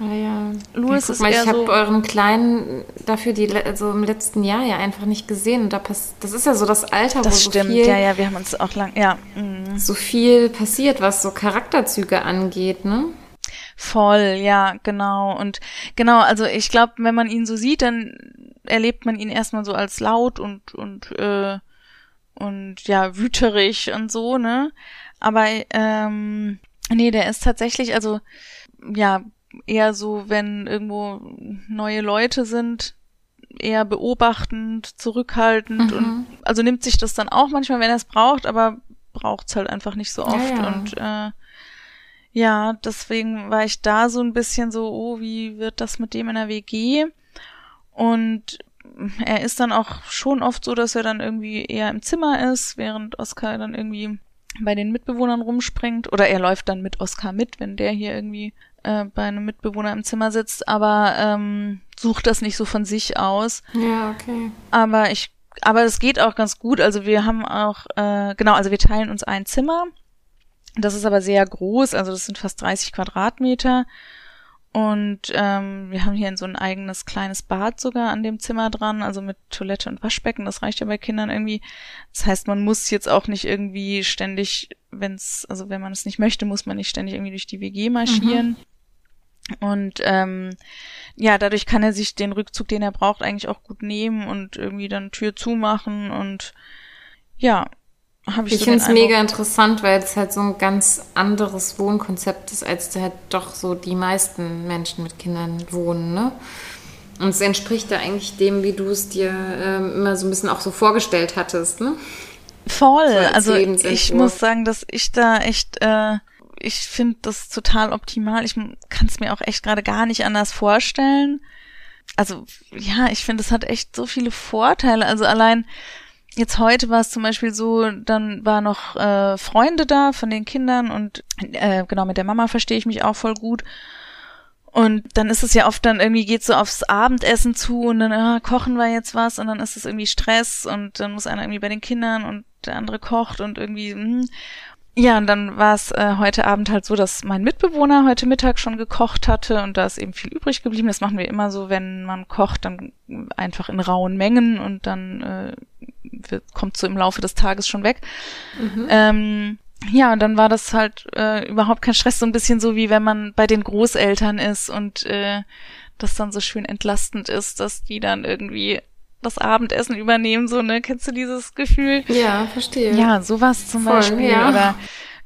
ja, ja. Louis ja, ist mal, eher ich habe so euren Kleinen dafür die also im letzten Jahr ja einfach nicht gesehen. Und da pass das ist ja so das Alter,
das
wo
stimmt.
so viel,
ja, ja, wir haben uns auch lang, ja,
mhm. so viel passiert, was so Charakterzüge angeht, ne?
Voll, ja, genau. Und genau, also ich glaube, wenn man ihn so sieht, dann erlebt man ihn erstmal so als laut und und äh, und ja wüterig und so, ne? Aber ähm, nee, der ist tatsächlich, also ja, eher so, wenn irgendwo neue Leute sind, eher beobachtend, zurückhaltend mhm. und also nimmt sich das dann auch manchmal, wenn er es braucht, aber braucht es halt einfach nicht so oft. Ja, ja. Und äh, ja, deswegen war ich da so ein bisschen so, oh, wie wird das mit dem in der WG? Und er ist dann auch schon oft so, dass er dann irgendwie eher im Zimmer ist, während Oskar dann irgendwie bei den Mitbewohnern rumspringt. Oder er läuft dann mit Oskar mit, wenn der hier irgendwie äh, bei einem Mitbewohner im Zimmer sitzt, aber ähm, sucht das nicht so von sich aus.
Ja, okay.
Aber ich, aber es geht auch ganz gut. Also wir haben auch, äh, genau, also wir teilen uns ein Zimmer. Das ist aber sehr groß, also das sind fast 30 Quadratmeter. Und ähm, wir haben hier so ein eigenes kleines Bad sogar an dem Zimmer dran, also mit Toilette und Waschbecken. Das reicht ja bei Kindern irgendwie. Das heißt, man muss jetzt auch nicht irgendwie ständig, wenn es, also wenn man es nicht möchte, muss man nicht ständig irgendwie durch die WG marschieren. Mhm. Und ähm, ja, dadurch kann er sich den Rückzug, den er braucht, eigentlich auch gut nehmen und irgendwie dann Tür zumachen und ja, habe ich
Ich
so
finde es mega interessant, weil es halt so ein ganz anderes Wohnkonzept ist, als halt doch so die meisten Menschen mit Kindern wohnen, ne? Und es entspricht ja eigentlich dem, wie du es dir ähm, immer so ein bisschen auch so vorgestellt hattest, ne?
Voll.
So als
also ich muss sagen, dass ich da echt, äh, ich finde das total optimal. Ich kann es mir auch echt gerade gar nicht anders vorstellen. Also ja, ich finde, es hat echt so viele Vorteile. Also allein jetzt heute war es zum Beispiel so, dann war noch äh, Freunde da von den Kindern und äh, genau mit der Mama verstehe ich mich auch voll gut. Und dann ist es ja oft dann irgendwie geht so aufs Abendessen zu und dann ah, kochen wir jetzt was und dann ist es irgendwie Stress und dann muss einer irgendwie bei den Kindern und der andere kocht und irgendwie hm. ja und dann war es äh, heute Abend halt so, dass mein Mitbewohner heute Mittag schon gekocht hatte und da ist eben viel übrig geblieben. Das machen wir immer so, wenn man kocht, dann einfach in rauen Mengen und dann äh, kommt so im Laufe des Tages schon weg. Ähm, ja, und dann war das halt äh, überhaupt kein Stress, so ein bisschen so wie wenn man bei den Großeltern ist und äh, das dann so schön entlastend ist, dass die dann irgendwie das Abendessen übernehmen, so, ne? Kennst du dieses Gefühl?
Ja, verstehe.
Ja, sowas zum
Voll,
Beispiel.
ja.
Oder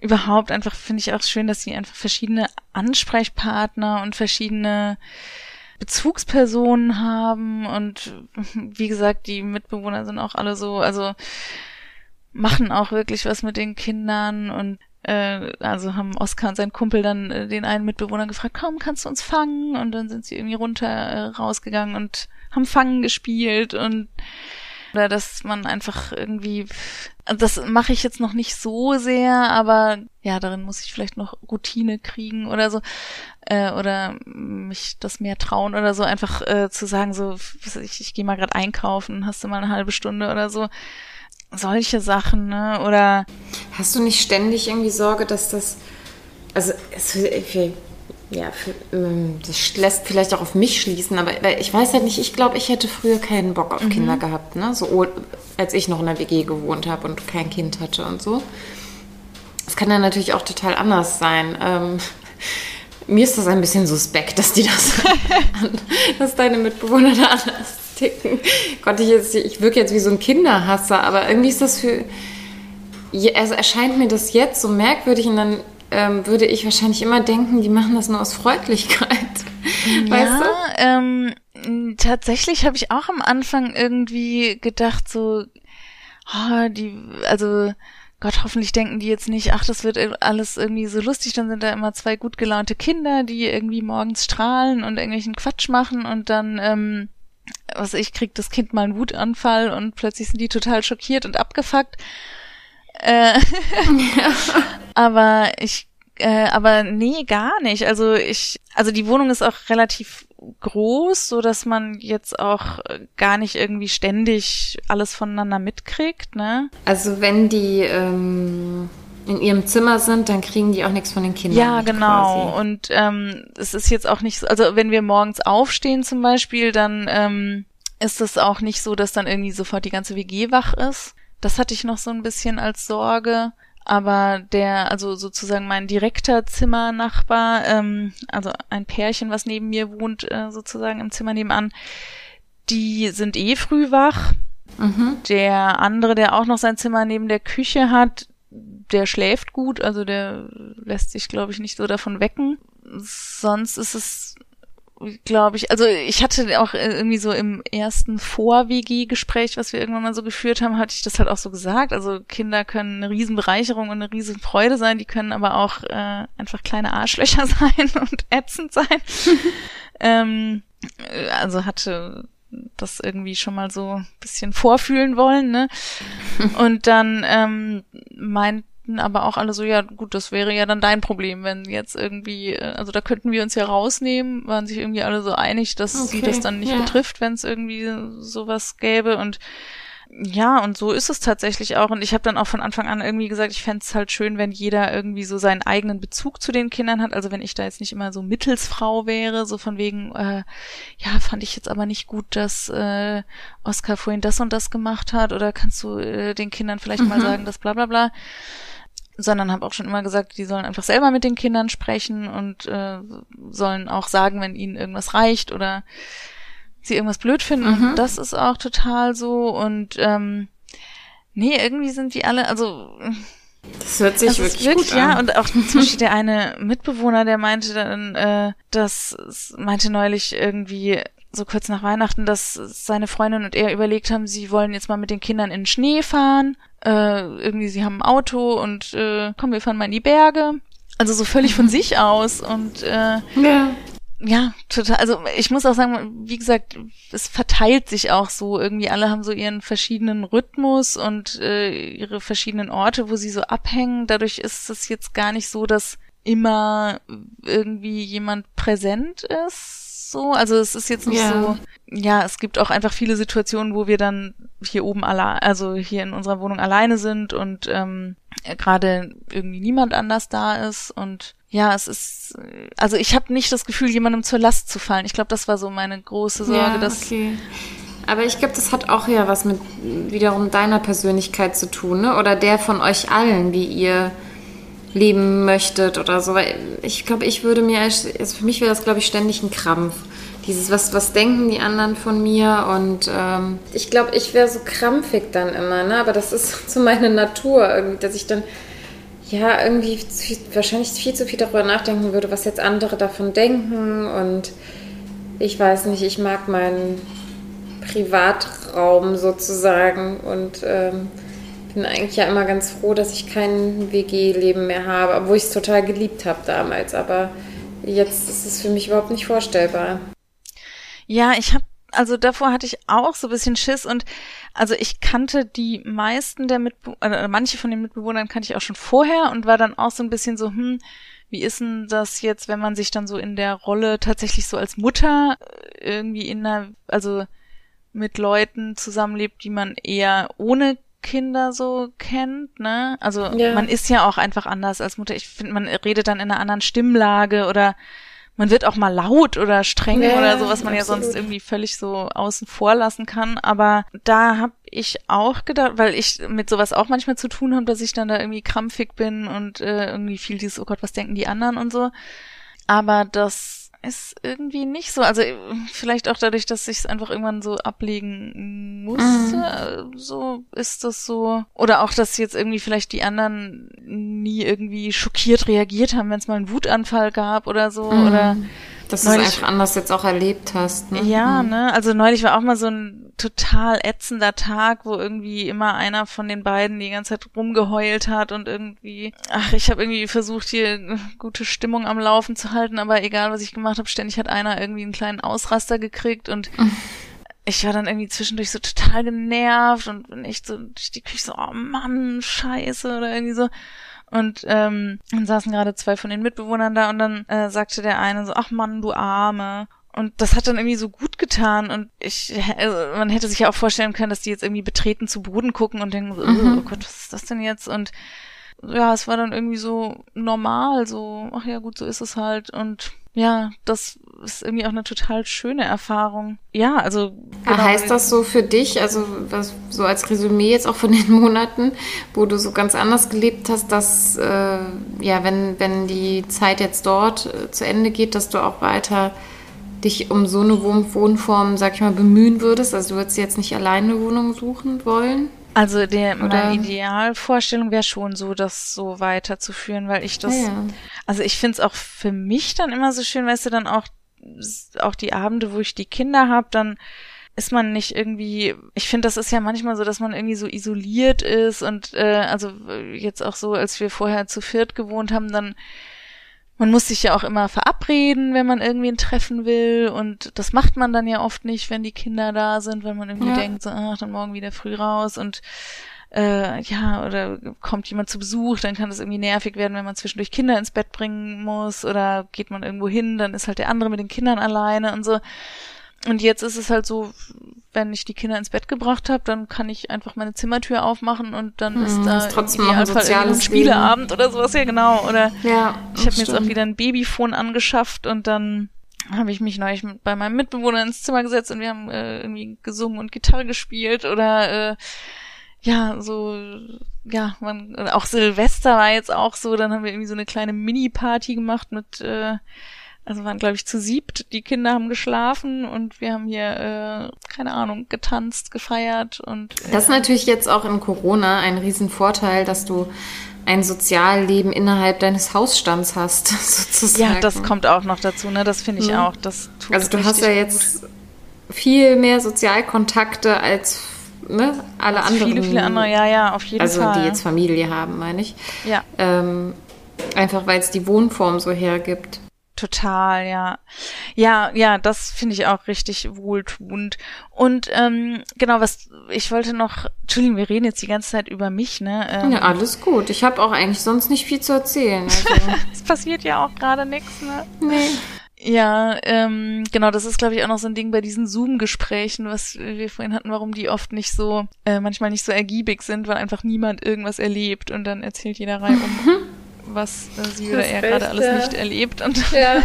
überhaupt einfach finde ich auch schön, dass sie einfach verschiedene Ansprechpartner und verschiedene Bezugspersonen haben und wie gesagt, die Mitbewohner sind auch alle so, also machen auch wirklich was mit den Kindern und äh, also haben Oskar und sein Kumpel dann äh, den einen Mitbewohner gefragt, komm, kannst du uns fangen? Und dann sind sie irgendwie runter äh, rausgegangen und haben Fangen gespielt und oder dass man einfach irgendwie, das mache ich jetzt noch nicht so sehr, aber ja, darin muss ich vielleicht noch Routine kriegen oder so äh, oder mich das mehr trauen oder so einfach äh, zu sagen so, ich, ich gehe mal gerade einkaufen, hast du mal eine halbe Stunde oder so, solche Sachen, ne? Oder
Hast du nicht ständig irgendwie Sorge, dass das, also es, ja, ähm, das lässt vielleicht auch auf mich schließen, aber ich weiß halt nicht, ich glaube, ich hätte früher keinen Bock auf Kinder gehabt, ne? So o- als ich noch in der WG gewohnt habe und kein Kind hatte und so. Es kann ja natürlich auch total anders sein. Ähm, mir ist das ein bisschen suspekt, dass die das, dass deine Mitbewohner da anders ticken. Gott, ich, jetzt, ich wirke jetzt wie so ein Kinderhasser, aber irgendwie ist das für, also erscheint mir das jetzt so merkwürdig und dann ähm, würde ich wahrscheinlich immer denken, die machen das nur aus Freundlichkeit. Weißt du?
ja, ähm, m, tatsächlich habe ich auch am Anfang irgendwie gedacht, so, oh, die, also Gott, hoffentlich denken die jetzt nicht, ach, das wird ir- alles irgendwie so lustig, dann sind da immer zwei gut gelaunte Kinder, die irgendwie morgens strahlen und irgendwelchen Quatsch machen und dann, ähm, was ich, kriegt das Kind mal einen Wutanfall und plötzlich sind die total schockiert und abgefuckt. Äh, aber ich, äh, aber nee, gar nicht. Also ich, also die Wohnung ist auch relativ groß, so dass man jetzt auch äh, gar nicht irgendwie ständig alles voneinander mitkriegt, ne?
Also wenn die ähm, in ihrem Zimmer sind, dann kriegen die auch nichts von den Kindern.
Ja, genau.
quasi.
Und ähm, es ist jetzt auch nicht so, also wenn wir morgens aufstehen zum Beispiel, dann ähm, ist es auch nicht so, dass dann irgendwie sofort die ganze WG wach ist. Das hatte ich noch so ein bisschen als Sorge. Aber der, also sozusagen mein direkter Zimmernachbar, ähm, also ein Pärchen, was neben mir wohnt, äh, sozusagen im Zimmer nebenan, die sind eh früh wach. Der andere, der auch noch sein Zimmer neben der Küche hat, der schläft gut, also der lässt sich, glaube ich, nicht so davon wecken. Sonst ist es, glaube ich, also ich hatte auch irgendwie so im ersten Vor-WG-Gespräch, was wir irgendwann mal so geführt haben, hatte ich das halt auch so gesagt. Also Kinder können eine Riesenbereicherung und eine Riesenfreude sein, die können aber auch äh, einfach kleine Arschlöcher sein und ätzend sein. ähm, äh, also hatte das irgendwie schon mal so ein bisschen vorfühlen wollen, ne? Und dann ähm, meinten aber auch alle so, ja gut, das wäre ja dann dein Problem, wenn jetzt irgendwie, äh, also da könnten wir uns ja rausnehmen, waren sich irgendwie alle so einig, dass sie
Okay,
das dann nicht
ja.
betrifft, wenn es irgendwie sowas gäbe und ja, und so ist es tatsächlich auch. Und ich habe dann auch von Anfang an irgendwie gesagt, ich fänd's halt schön, wenn jeder irgendwie so seinen eigenen Bezug zu den Kindern hat. Also wenn ich da jetzt nicht immer so Mittelsfrau wäre, so von wegen, äh, ja, fand ich jetzt aber nicht gut, dass äh, Oskar vorhin das und das gemacht hat. Oder kannst du äh, den Kindern vielleicht mal sagen, dass bla bla bla. Sondern habe auch schon immer gesagt, die sollen einfach selber mit den Kindern sprechen und äh, sollen auch sagen, wenn ihnen irgendwas reicht oder sie irgendwas blöd finden. Mhm. das ist auch total so. Und ähm, nee, irgendwie sind die alle, also
das hört sich wirklich, wirklich gut
an. Ja, und auch zum Beispiel der eine Mitbewohner, der meinte dann, äh, das meinte neulich irgendwie so kurz nach Weihnachten, dass seine Freundin und er überlegt haben, sie wollen jetzt mal mit den Kindern in den Schnee fahren. Äh, irgendwie, sie haben ein Auto und äh, komm, wir fahren mal in die Berge. Also so völlig von sich aus und äh, ja. Ja, total. Also ich muss auch sagen, wie gesagt, es verteilt sich auch so. Irgendwie alle haben so ihren verschiedenen Rhythmus und äh, ihre verschiedenen Orte, wo sie so abhängen. Dadurch ist es jetzt gar nicht so, dass immer irgendwie jemand präsent ist. So, also es ist jetzt nicht ja. so. Ja, es gibt auch einfach viele Situationen, wo wir dann hier oben alle, also hier in unserer Wohnung alleine sind und ähm, gerade irgendwie niemand anders da ist und ja, es ist, also ich habe nicht das Gefühl, jemandem zur Last zu fallen. Ich glaube, das war so meine große Sorge, ja, dass.
Okay. Aber ich glaube, das hat auch ja was mit wiederum deiner Persönlichkeit zu tun, ne? Oder der von euch allen, wie ihr leben möchtet oder so. Weil ich glaube, ich würde mir, also für mich wäre das, glaube ich, ständig ein Krampf. Dieses, was, was denken die anderen von mir? Und ähm, ich glaube, ich wäre so krampfig dann immer, ne? Aber das ist so meine Natur, irgendwie, dass ich dann ja, irgendwie wahrscheinlich viel zu viel darüber nachdenken würde, was jetzt andere davon denken. Und ich weiß nicht, ich mag meinen Privatraum sozusagen und ähm, bin eigentlich ja immer ganz froh, dass ich kein WG-Leben mehr habe, obwohl ich es total geliebt habe damals. Aber jetzt ist es für mich überhaupt nicht vorstellbar.
Ja, ich habe also davor hatte ich auch so ein bisschen Schiss und also ich kannte die meisten der Mitbewohner, äh, manche von den Mitbewohnern kannte ich auch schon vorher und war dann auch so ein bisschen so, hm, wie ist denn das jetzt, wenn man sich dann so in der Rolle tatsächlich so als Mutter äh, irgendwie in einer, also mit Leuten zusammenlebt, die man eher ohne Kinder so kennt, ne? Also ja. man ist ja auch einfach anders als Mutter. Ich finde, man redet dann in einer anderen Stimmlage oder man wird auch mal laut oder streng ja, oder so, was man absolut. ja sonst irgendwie völlig so außen vor lassen kann. Aber da habe ich auch gedacht, weil ich mit sowas auch manchmal zu tun habe, dass ich dann da irgendwie krampfig bin und äh, irgendwie viel dieses, oh Gott, was denken die anderen und so. Aber das ist irgendwie nicht so. Also vielleicht auch dadurch, dass ich es einfach irgendwann so ablegen musste, mhm. so ist das so. Oder auch, dass jetzt irgendwie vielleicht die anderen nie irgendwie schockiert reagiert haben, wenn es mal einen Wutanfall gab oder so. Mhm. Oder
dass du es einfach anders jetzt auch erlebt hast.
Ne? Ja, mhm. ne? Also neulich war auch mal so ein total ätzender Tag, wo irgendwie immer einer von den beiden die ganze Zeit rumgeheult hat und irgendwie, ach, ich habe irgendwie versucht, hier eine gute Stimmung am Laufen zu halten, aber egal, was ich gemacht habe, ständig hat einer irgendwie einen kleinen Ausraster gekriegt und ich war dann irgendwie zwischendurch so total genervt und bin echt so durch die Küche so, oh Mann, scheiße oder irgendwie so. Und ähm, dann saßen gerade zwei von den Mitbewohnern da und dann äh, sagte der eine so, ach Mann, du Arme. Und das hat dann irgendwie so gut getan und ich, also man hätte sich ja auch vorstellen können, dass die jetzt irgendwie betreten zu Boden gucken und denken so, mhm. oh Gott, was ist das denn jetzt? Und ja, es war dann irgendwie so normal, so, ach ja, gut, so ist es halt. Und ja, das ist irgendwie auch eine total schöne Erfahrung. Ja, also.
Genau, heißt das so für dich, also was, so als Resümee jetzt auch von den Monaten, wo du so ganz anders gelebt hast, dass, äh, ja, wenn, wenn die Zeit jetzt dort äh, zu Ende geht, dass du auch weiter dich um so eine Wohnform, sag ich mal, bemühen würdest? Also du würdest jetzt nicht alleine eine Wohnung suchen wollen?
Also der, meine Idealvorstellung wäre schon so, das so weiterzuführen, weil ich das, ja, also ich finde es auch für mich dann immer so schön, weißt du, dann auch, auch die Abende, wo ich die Kinder habe, dann ist man nicht irgendwie, ich finde, das ist ja manchmal so, dass man irgendwie so isoliert ist und äh, also jetzt auch so, als wir vorher zu viert gewohnt haben, dann man muss sich ja auch immer verabreden, wenn man irgendwen treffen will. Und das macht man dann ja oft nicht, wenn die Kinder da sind, weil man irgendwie ja. denkt, so, ach, dann morgen wieder früh raus und äh, ja, oder kommt jemand zu Besuch, dann kann das irgendwie nervig werden, wenn man zwischendurch Kinder ins Bett bringen muss oder geht man irgendwo hin, dann ist halt der andere mit den Kindern alleine und so. Und jetzt ist es halt so, wenn ich die Kinder ins Bett gebracht habe, dann kann ich einfach meine Zimmertür aufmachen und dann hm, ist da ist
trotzdem im Idealfall
ein Spieleabend oder sowas, ja genau. Oder ja, ich habe mir jetzt auch wieder ein Babyphone angeschafft und dann habe ich mich neulich bei meinem Mitbewohner ins Zimmer gesetzt und wir haben äh, irgendwie gesungen und Gitarre gespielt oder äh, ja, so, ja, man, auch Silvester war jetzt auch so, dann haben wir irgendwie so eine kleine Mini-Party gemacht mit, äh, also waren, glaube ich, zu siebt. Die Kinder haben geschlafen und wir haben hier, äh, keine Ahnung, getanzt, gefeiert und.
Äh, das ist natürlich jetzt auch in Corona ein Riesenvorteil, dass du ein Sozialleben innerhalb deines Hausstands hast,
sozusagen. Ja, das kommt auch noch dazu, ne? Das finde ich mhm. auch. Das
tut also du hast ja jetzt viel mehr Sozialkontakte als ne, alle
als
anderen.
Viele, viele andere, ja, ja, auf jeden
also,
Fall.
Also die jetzt Familie haben, meine ich.
Ja.
Ähm, einfach weil es die Wohnform so hergibt.
Total, ja. Ja, ja, das finde ich auch richtig wohltuend. Und ähm, genau, was ich wollte noch, Entschuldigung, wir reden jetzt die ganze Zeit über mich, ne?
Ähm, ja, alles gut. Ich habe auch eigentlich sonst nicht viel zu erzählen. Also.
es passiert ja auch gerade nichts, ne?
Nee.
Ja, ähm, genau, das ist, glaube ich, auch noch so ein Ding bei diesen Zoom-Gesprächen, was wir vorhin hatten, warum die oft nicht so, äh, manchmal nicht so ergiebig sind, weil einfach niemand irgendwas erlebt und dann erzählt jeder rein um. was äh, sie oder er gerade alles nicht erlebt. Und
ja.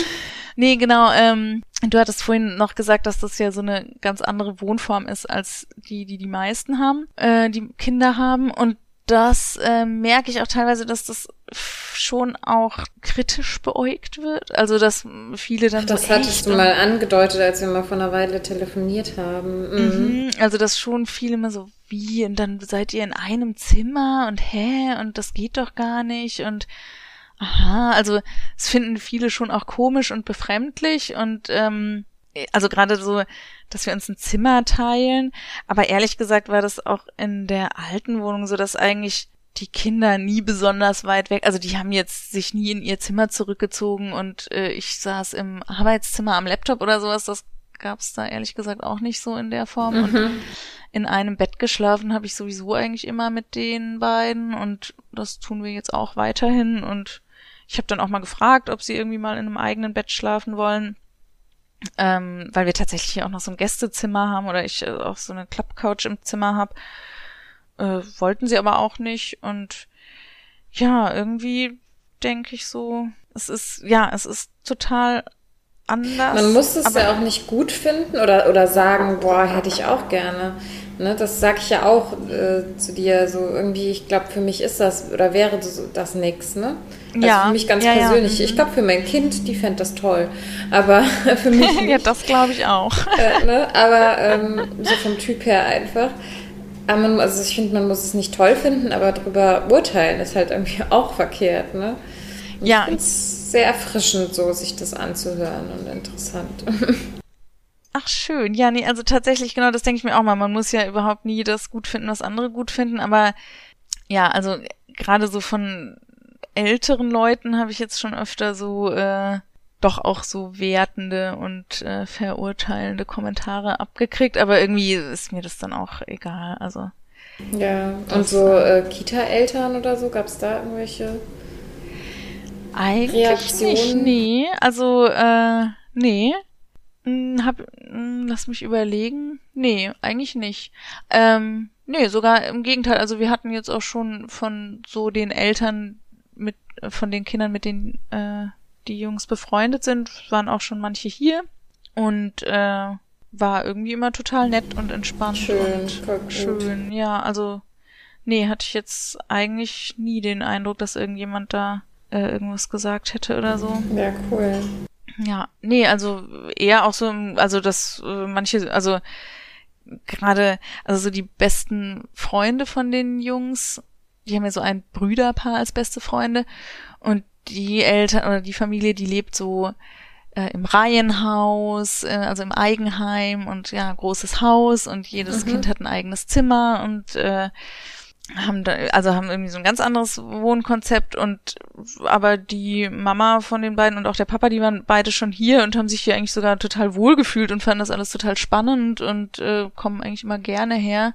nee, genau. Ähm, du hattest vorhin noch gesagt, dass das ja so eine ganz andere Wohnform ist als die, die die meisten haben, äh, die Kinder haben. Und das äh, merke ich auch teilweise, dass das schon auch kritisch beäugt wird. Also dass viele dann
das
so
hattest du mal angedeutet, als wir mal vor einer Weile telefoniert haben.
Mhm. Mhm, also dass schon viele immer so wie? Und dann seid ihr in einem Zimmer und hä? Und das geht doch gar nicht und aha, also es finden viele schon auch komisch und befremdlich und ähm, also gerade so, dass wir uns ein Zimmer teilen, aber ehrlich gesagt war das auch in der alten Wohnung so, dass eigentlich die Kinder nie besonders weit weg, also die haben jetzt sich nie in ihr Zimmer zurückgezogen und äh, ich saß im Arbeitszimmer am Laptop oder sowas, das gab's da ehrlich gesagt auch nicht so in der Form mhm. und in einem Bett geschlafen habe ich sowieso eigentlich immer mit den beiden und das tun wir jetzt auch weiterhin und ich habe dann auch mal gefragt, ob sie irgendwie mal in einem eigenen Bett schlafen wollen, ähm, weil wir tatsächlich auch noch so ein Gästezimmer haben oder ich äh, auch so eine Klappcouch im Zimmer habe. Äh, wollten sie aber auch nicht und ja, irgendwie denke ich so, es ist, ja, es ist total anders.
Man muss es ja auch nicht gut finden oder, oder sagen, boah, hätte ich auch gerne. Ne, das sag ich ja auch äh, zu dir, so irgendwie, ich glaube, für mich ist das oder wäre das, das nix, ne? Also ja. für mich ganz ja, persönlich. Ja. Ich glaube, für mein Kind, die fände das toll. Aber für mich.
ja, das glaube ich auch.
Äh, ne? Aber ähm, so vom Typ her einfach. Man, also ich finde, man muss es nicht toll finden, aber darüber urteilen ist halt irgendwie auch verkehrt, ne?
Ja.
Ich sehr erfrischend, so sich das anzuhören und interessant.
Ach schön, ja, nee, also tatsächlich, genau, das denke ich mir auch mal. Man muss ja überhaupt nie das gut finden, was andere gut finden, aber ja, also gerade so von älteren Leuten habe ich jetzt schon öfter so äh, doch auch so wertende und äh, verurteilende Kommentare abgekriegt, aber irgendwie ist mir das dann auch egal. Also
ja, und so äh, Kita-Eltern oder so, gab es da irgendwelche
eigentlich Reaktionen? nicht, nee. Also, äh, nee. Hm, hab, hm, lass mich überlegen. Nee, eigentlich nicht. Ähm, nee, sogar im Gegenteil. Also wir hatten jetzt auch schon von so den Eltern mit, von den Kindern, mit denen äh, die Jungs befreundet sind, waren auch schon manche hier. Und äh, war irgendwie immer total nett und entspannt.
Schön,
und schön. Ja, also nee, hatte ich jetzt eigentlich nie den Eindruck, dass irgendjemand da äh, irgendwas gesagt hätte oder so.
Ja, cool.
Ja, nee, also eher auch so, also dass äh, manche, also gerade, also so die besten Freunde von den Jungs, die haben ja so ein Brüderpaar als beste Freunde und die Eltern oder die Familie, die lebt so äh, im Reihenhaus, äh, also im Eigenheim und ja, großes Haus und jedes mhm. Kind hat ein eigenes Zimmer und äh, haben da, also haben irgendwie so ein ganz anderes Wohnkonzept und aber die Mama von den beiden und auch der Papa, die waren beide schon hier und haben sich hier eigentlich sogar total wohlgefühlt und fanden das alles total spannend und äh, kommen eigentlich immer gerne her.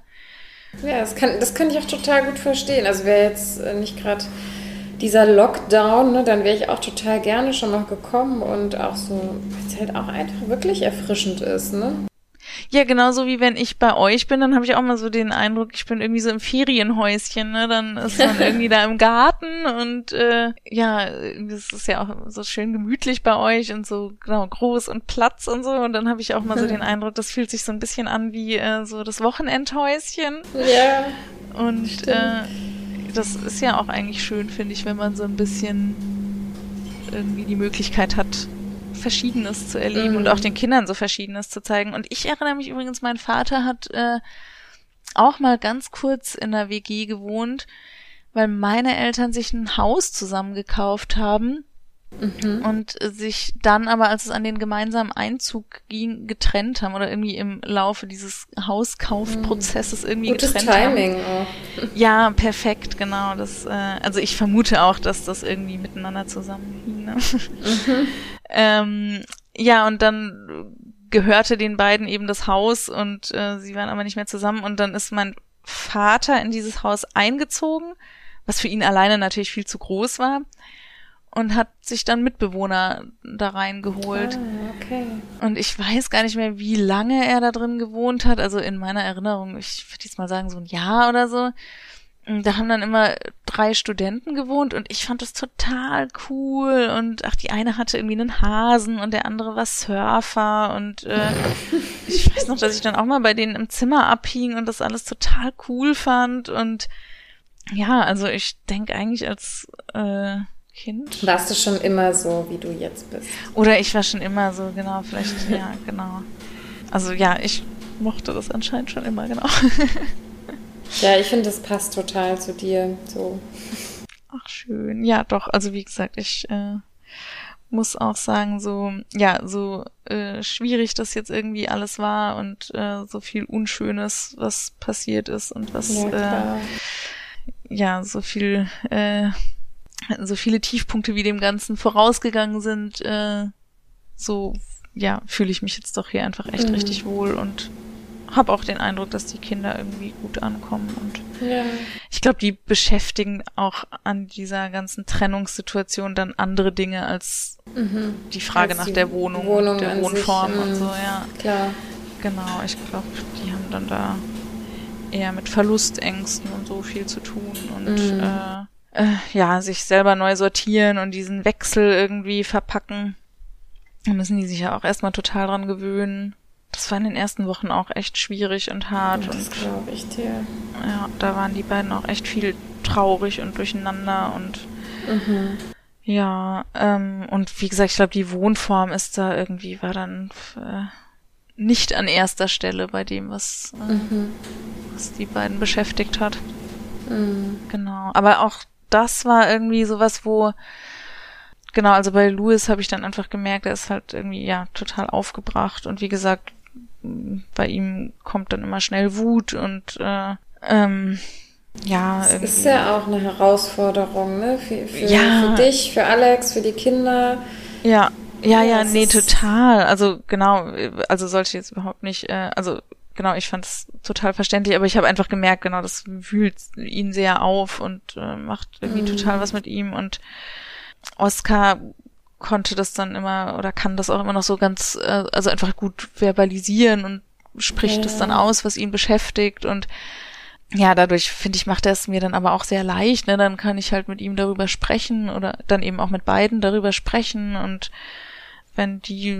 Ja, das kann, das kann ich auch total gut verstehen. Also wäre jetzt äh, nicht gerade dieser Lockdown, ne, dann wäre ich auch total gerne schon noch gekommen und auch so, weil es halt auch einfach wirklich erfrischend ist, ne?
Ja, genauso wie wenn ich bei euch bin, dann habe ich auch mal so den Eindruck, ich bin irgendwie so im Ferienhäuschen, ne? Dann ist man irgendwie da im Garten und äh, ja, es ist ja auch so schön gemütlich bei euch und so genau groß und Platz und so. Und dann habe ich auch mal so den Eindruck, das fühlt sich so ein bisschen an wie äh, so das Wochenendhäuschen.
Ja.
Und äh, das ist ja auch eigentlich schön, finde ich, wenn man so ein bisschen irgendwie die Möglichkeit hat, Verschiedenes zu erleben mhm. und auch den Kindern so Verschiedenes zu zeigen. Und ich erinnere mich übrigens, mein Vater hat äh, auch mal ganz kurz in der WG gewohnt, weil meine Eltern sich ein Haus zusammen gekauft haben Mhm. Und sich dann aber, als es an den gemeinsamen Einzug ging, getrennt haben oder irgendwie im Laufe dieses Hauskaufprozesses mhm. irgendwie
Gutes
getrennt
Timing
haben.
auch.
Ja, perfekt, genau. Das, äh, also ich vermute auch, dass das irgendwie miteinander zusammenhing. Ne? Mhm. ähm, ja, und dann gehörte den beiden eben das Haus und äh, sie waren aber nicht mehr zusammen und dann ist mein Vater in dieses Haus eingezogen, was für ihn alleine natürlich viel zu groß war und hat sich dann Mitbewohner da reingeholt.
Ah, okay.
Und ich weiß gar nicht mehr, wie lange er da drin gewohnt hat. Also in meiner Erinnerung, ich würde jetzt mal sagen, so ein Jahr oder so. Da haben dann immer drei Studenten gewohnt und ich fand das total cool. Und ach, die eine hatte irgendwie einen Hasen und der andere war Surfer. Und äh, ich weiß noch, dass ich dann auch mal bei denen im Zimmer abhing und das alles total cool fand. Und ja, also ich denke eigentlich als äh, Kind.
Warst du schon immer so, wie du jetzt bist?
Oder ich war schon immer so, genau, vielleicht, ja, genau. Also ja, ich mochte das anscheinend schon immer, genau.
ja, ich finde, das passt total zu dir, so.
Ach, schön. Ja, doch, also wie gesagt, ich äh, muss auch sagen, so, ja, so äh, schwierig das jetzt irgendwie alles war und äh, so viel Unschönes, was passiert ist und was, ja, äh, ja so viel äh, so viele Tiefpunkte wie dem Ganzen vorausgegangen sind, äh, so ja, fühle ich mich jetzt doch hier einfach echt mhm. richtig wohl und habe auch den Eindruck, dass die Kinder irgendwie gut ankommen und
ja.
ich glaube, die beschäftigen auch an dieser ganzen Trennungssituation dann andere Dinge als mhm. die Frage als nach die der Wohnung,
Wohnung
der Wohnform sich, und so,
mhm.
ja.
Klar.
Genau, ich glaube, die haben dann da eher mit Verlustängsten und so viel zu tun und mhm. äh, äh, ja, sich selber neu sortieren und diesen Wechsel irgendwie verpacken. Da müssen die sich ja auch erstmal total dran gewöhnen. Das war in den ersten Wochen auch echt schwierig und hart.
Das glaube ich dir.
Ja, da waren die beiden auch echt viel traurig und durcheinander und mhm. ja, ähm, und wie gesagt, ich glaube, die Wohnform ist da irgendwie, war dann äh, nicht an erster Stelle bei dem, was, äh, mhm. was die beiden beschäftigt hat. Mhm. Genau. Aber auch das war irgendwie sowas, wo genau, also bei Louis habe ich dann einfach gemerkt, er ist halt irgendwie ja total aufgebracht und wie gesagt, bei ihm kommt dann immer schnell Wut und äh, ähm, ja.
Das irgendwie. ist ja auch eine Herausforderung, ne? Für, für, ja. für dich, für Alex, für die Kinder.
Ja, ja, ja, nee, total. Also genau, also sollte ich jetzt überhaupt nicht, äh, also genau, ich fand es total verständlich, aber ich habe einfach gemerkt, genau, das wühlt ihn sehr auf und äh, macht irgendwie mhm. total was mit ihm und Oscar konnte das dann immer oder kann das auch immer noch so ganz, äh, also einfach gut verbalisieren und spricht es ja. dann aus, was ihn beschäftigt und ja, dadurch finde ich, macht er es mir dann aber auch sehr leicht, ne? Dann kann ich halt mit ihm darüber sprechen oder dann eben auch mit beiden darüber sprechen und wenn die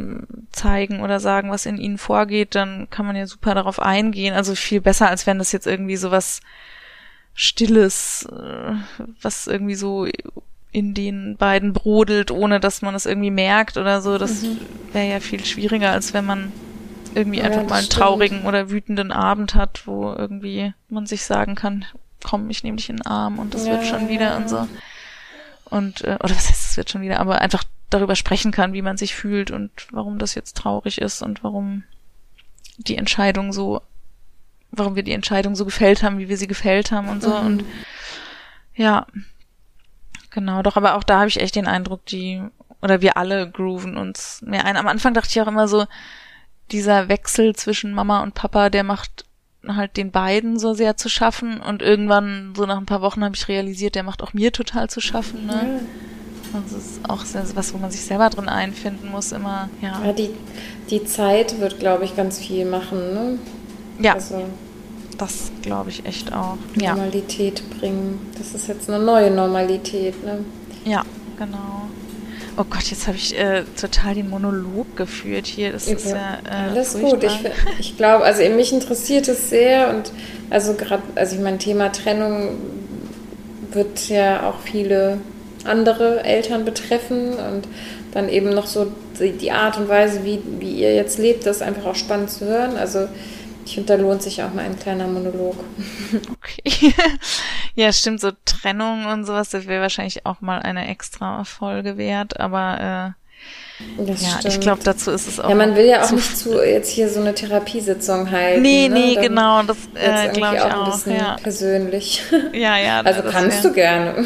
zeigen oder sagen, was in ihnen vorgeht, dann kann man ja super darauf eingehen. Also viel besser, als wenn das jetzt irgendwie so was Stilles, äh, was irgendwie so in den beiden brodelt, ohne dass man es irgendwie merkt oder so. Das mhm. wäre ja viel schwieriger, als wenn man irgendwie ja, einfach mal einen stimmt. traurigen oder wütenden Abend hat, wo irgendwie man sich sagen kann, komm, ich nehme dich in den Arm und das ja, wird schon wieder ja. und so. Und, äh, oder was heißt, es wird schon wieder, aber einfach darüber sprechen kann, wie man sich fühlt und warum das jetzt traurig ist und warum die Entscheidung so, warum wir die Entscheidung so gefällt haben, wie wir sie gefällt haben und so. Mhm. Und ja, genau, doch, aber auch da habe ich echt den Eindruck, die, oder wir alle grooven uns mehr ein. Am Anfang dachte ich auch immer so, dieser Wechsel zwischen Mama und Papa, der macht halt den beiden so sehr zu schaffen und irgendwann, so nach ein paar Wochen, habe ich realisiert, der macht auch mir total zu schaffen, ne? Also es ist auch sehr, was, wo man sich selber drin einfinden muss, immer, ja.
Ja, die, die Zeit wird, glaube ich, ganz viel machen, ne?
Ja. Also, das glaube ich echt auch.
Normalität ja. bringen. Das ist jetzt eine neue Normalität, ne?
Ja, genau. Oh Gott, jetzt habe ich äh, total den Monolog geführt hier. Das ist ja
äh, alles furchtbar. gut. Ich, ich glaube, also mich interessiert es sehr und also gerade, also ich mein Thema Trennung wird ja auch viele andere Eltern betreffen und dann eben noch so die, die Art und Weise, wie, wie ihr jetzt lebt, das ist einfach auch spannend zu hören. Also ich finde, da lohnt sich auch mal ein kleiner Monolog.
Okay. ja, stimmt, so Trennung und sowas, das wäre wahrscheinlich auch mal eine extra Folge wert, aber äh, das ja, stimmt. ich glaube, dazu ist es auch.
Ja, man will ja auch nicht zu jetzt hier so eine Therapiesitzung halten.
Nee, ne? nee, Dann genau, das äh, glaube ich auch. Ein bisschen ja.
persönlich.
Ja, ja.
Also kannst du gerne.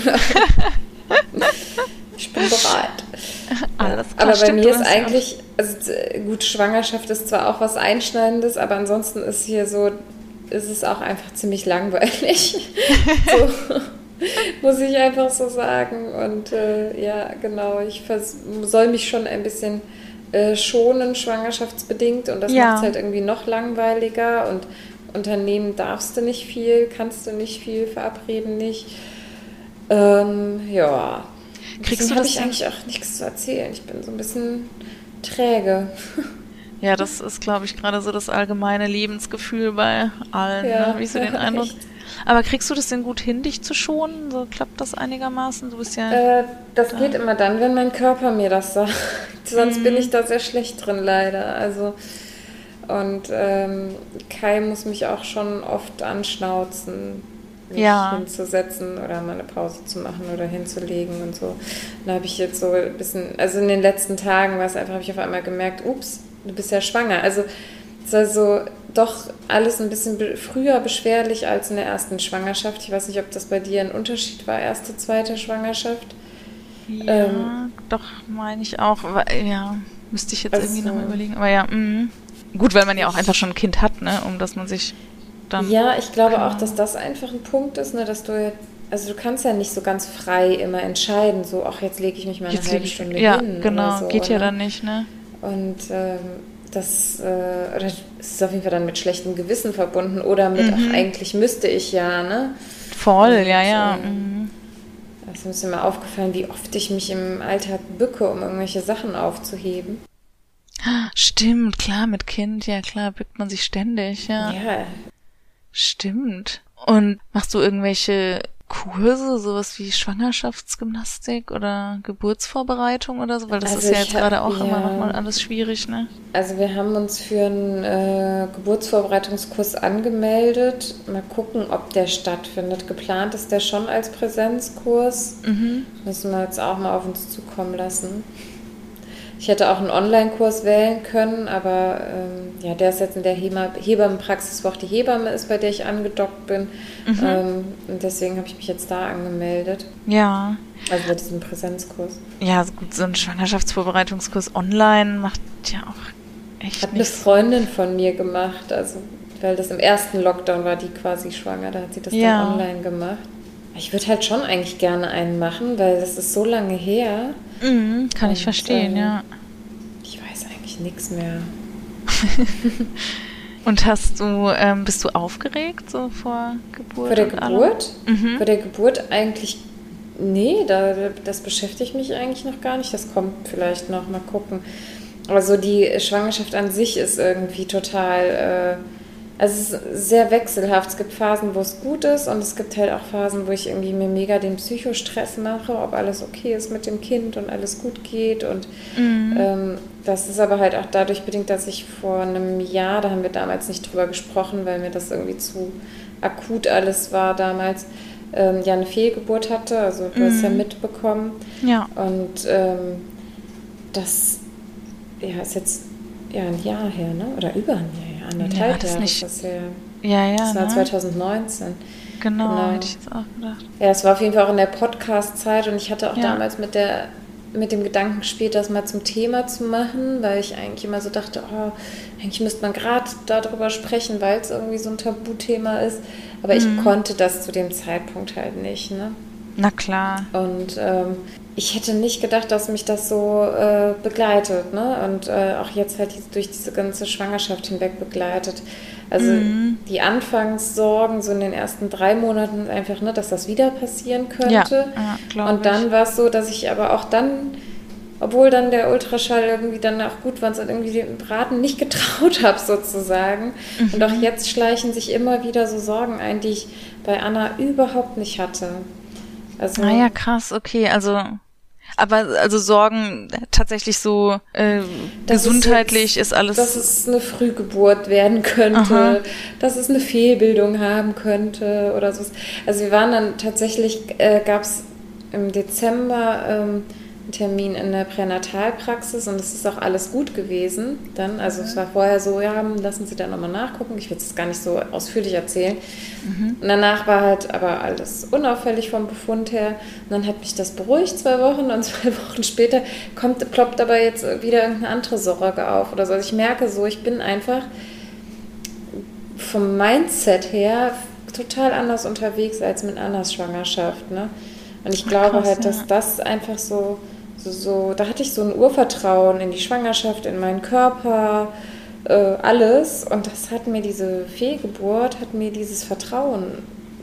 ich bin bereit. Alles klar, aber bei mir ist eigentlich, also gut, Schwangerschaft ist zwar auch was Einschneidendes, aber ansonsten ist hier so, ist es auch einfach ziemlich langweilig. so, muss ich einfach so sagen. Und äh, ja, genau, ich soll mich schon ein bisschen äh, schonen, schwangerschaftsbedingt. Und das ja. macht es halt irgendwie noch langweiliger. Und Unternehmen darfst du nicht viel, kannst du nicht viel, verabreden nicht. Ähm, ja, Kriegst du habe ich eigentlich auch nichts zu erzählen. Ich bin so ein bisschen träge.
Ja, das ist, glaube ich, gerade so das allgemeine Lebensgefühl bei allen, ja, ne? ich so den Eindruck. Echt. Aber kriegst du das denn gut hin, dich zu schonen? So klappt das einigermaßen? Du bist ja.
Äh, das da. geht immer dann, wenn mein Körper mir das sagt. Sonst mhm. bin ich da sehr schlecht drin, leider. Also und ähm, Kai muss mich auch schon oft anschnauzen mich ja. hinzusetzen oder mal eine Pause zu machen oder hinzulegen und so. Da habe ich jetzt so ein bisschen, also in den letzten Tagen war es einfach, habe ich auf einmal gemerkt, ups, du bist ja schwanger. Also es war so doch alles ein bisschen früher beschwerlich als in der ersten Schwangerschaft. Ich weiß nicht, ob das bei dir ein Unterschied war, erste, zweite Schwangerschaft.
Ja, ähm, doch, meine ich auch. Ja, müsste ich jetzt also, irgendwie nochmal überlegen. Aber ja, mh. gut, weil man ja auch einfach schon ein Kind hat, ne, um dass man sich
dann. Ja, ich glaube auch, dass das einfach ein Punkt ist, ne, dass du also du kannst ja nicht so ganz frei immer entscheiden, so, ach, jetzt lege ich mich mal eine jetzt halbe Stunde
ja,
hin.
Ja, genau,
so,
geht ja ne? dann nicht, ne?
Und ähm, das, äh, das ist auf jeden Fall dann mit schlechtem Gewissen verbunden oder mit, mhm. ach, eigentlich müsste ich ja, ne?
Voll, Und, ja, ja. Äh, mhm.
Es ist mir aufgefallen, wie oft ich mich im Alltag bücke, um irgendwelche Sachen aufzuheben.
Stimmt, klar, mit Kind, ja klar, bückt man sich ständig, ja.
Ja,
Stimmt. Und machst du irgendwelche Kurse, sowas wie Schwangerschaftsgymnastik oder Geburtsvorbereitung oder so? Weil das also ist ja jetzt gerade auch ja, immer nochmal alles schwierig, ne?
Also wir haben uns für einen äh, Geburtsvorbereitungskurs angemeldet. Mal gucken, ob der stattfindet. Geplant ist der schon als Präsenzkurs. Mhm. Müssen wir jetzt auch mal auf uns zukommen lassen. Ich hätte auch einen Online-Kurs wählen können, aber ähm, ja, der ist jetzt in der Hebammenpraxis, wo auch die Hebamme ist, bei der ich angedockt bin. Mhm. Ähm, und deswegen habe ich mich jetzt da angemeldet.
Ja.
Also bei diesem Präsenzkurs.
Ja, gut, so ein Schwangerschaftsvorbereitungskurs online macht ja auch echt
Hat eine Freundin von mir gemacht, also weil das im ersten Lockdown war, die quasi schwanger, da hat sie das ja. dann online gemacht. Ich würde halt schon eigentlich gerne einen machen, weil das ist so lange her.
Mhm, kann Und, ich verstehen, äh, ja.
Ich weiß eigentlich nichts mehr.
Und hast du, ähm, bist du aufgeregt so vor Geburt?
Vor der Geburt? Mhm. Vor der Geburt eigentlich, nee, da, das beschäftigt mich eigentlich noch gar nicht. Das kommt vielleicht noch, mal gucken. Also die Schwangerschaft an sich ist irgendwie total... Äh, also es ist sehr wechselhaft. Es gibt Phasen, wo es gut ist und es gibt halt auch Phasen, wo ich irgendwie mir mega den Psychostress mache, ob alles okay ist mit dem Kind und alles gut geht. Und mhm. ähm, das ist aber halt auch dadurch bedingt, dass ich vor einem Jahr, da haben wir damals nicht drüber gesprochen, weil mir das irgendwie zu akut alles war damals, ähm, ja eine Fehlgeburt hatte. Also du mhm. hast ja mhm. mitbekommen.
Ja.
Und ähm, das ja, ist jetzt ja ein Jahr her, ne? Oder über ein Jahr anderthalb ja, Jahre nicht. ist das
Ja, ja.
Das war ne? 2019.
Genau, genau, hätte ich jetzt auch gedacht.
Ja, es war auf jeden Fall auch in der Podcast-Zeit und ich hatte auch ja. damals mit der mit dem Gedanken gespielt, das mal zum Thema zu machen, weil ich eigentlich immer so dachte, oh, eigentlich müsste man gerade darüber sprechen, weil es irgendwie so ein Tabuthema ist. Aber mhm. ich konnte das zu dem Zeitpunkt halt nicht. Ne?
Na klar.
Und ähm, ich hätte nicht gedacht, dass mich das so äh, begleitet, ne? Und äh, auch jetzt halt durch diese ganze Schwangerschaft hinweg begleitet. Also mhm. die Anfangssorgen so in den ersten drei Monaten einfach, ne, dass das wieder passieren könnte. Ja, ja, und dann war es so, dass ich aber auch dann, obwohl dann der Ultraschall irgendwie dann auch gut war, und irgendwie den Braten nicht getraut habe sozusagen. Mhm. Und auch jetzt schleichen sich immer wieder so Sorgen ein, die ich bei Anna überhaupt nicht hatte.
Also, ah ja, krass, okay, also aber also Sorgen tatsächlich so äh, gesundheitlich ist,
ist,
alles.
Dass es eine Frühgeburt werden könnte, Aha. dass es eine Fehlbildung haben könnte oder so. Also wir waren dann tatsächlich, äh, gab es im Dezember ähm, Termin in der Pränatalpraxis und es ist auch alles gut gewesen. Dann, also es war vorher so, ja, lassen Sie da nochmal nachgucken. Ich will es gar nicht so ausführlich erzählen. Mhm. Und danach war halt aber alles unauffällig vom Befund her. Und dann hat mich das beruhigt zwei Wochen und zwei Wochen später kommt, ploppt aber jetzt wieder irgendeine andere Sorge auf oder so. Also ich merke so, ich bin einfach vom Mindset her total anders unterwegs als mit Annas Schwangerschaft. Ne? Und ich Ach, glaube krass, halt, dass ja. das einfach so so, so, da hatte ich so ein Urvertrauen in die Schwangerschaft, in meinen Körper, äh, alles. Und das hat mir diese Fehlgeburt, hat mir dieses Vertrauen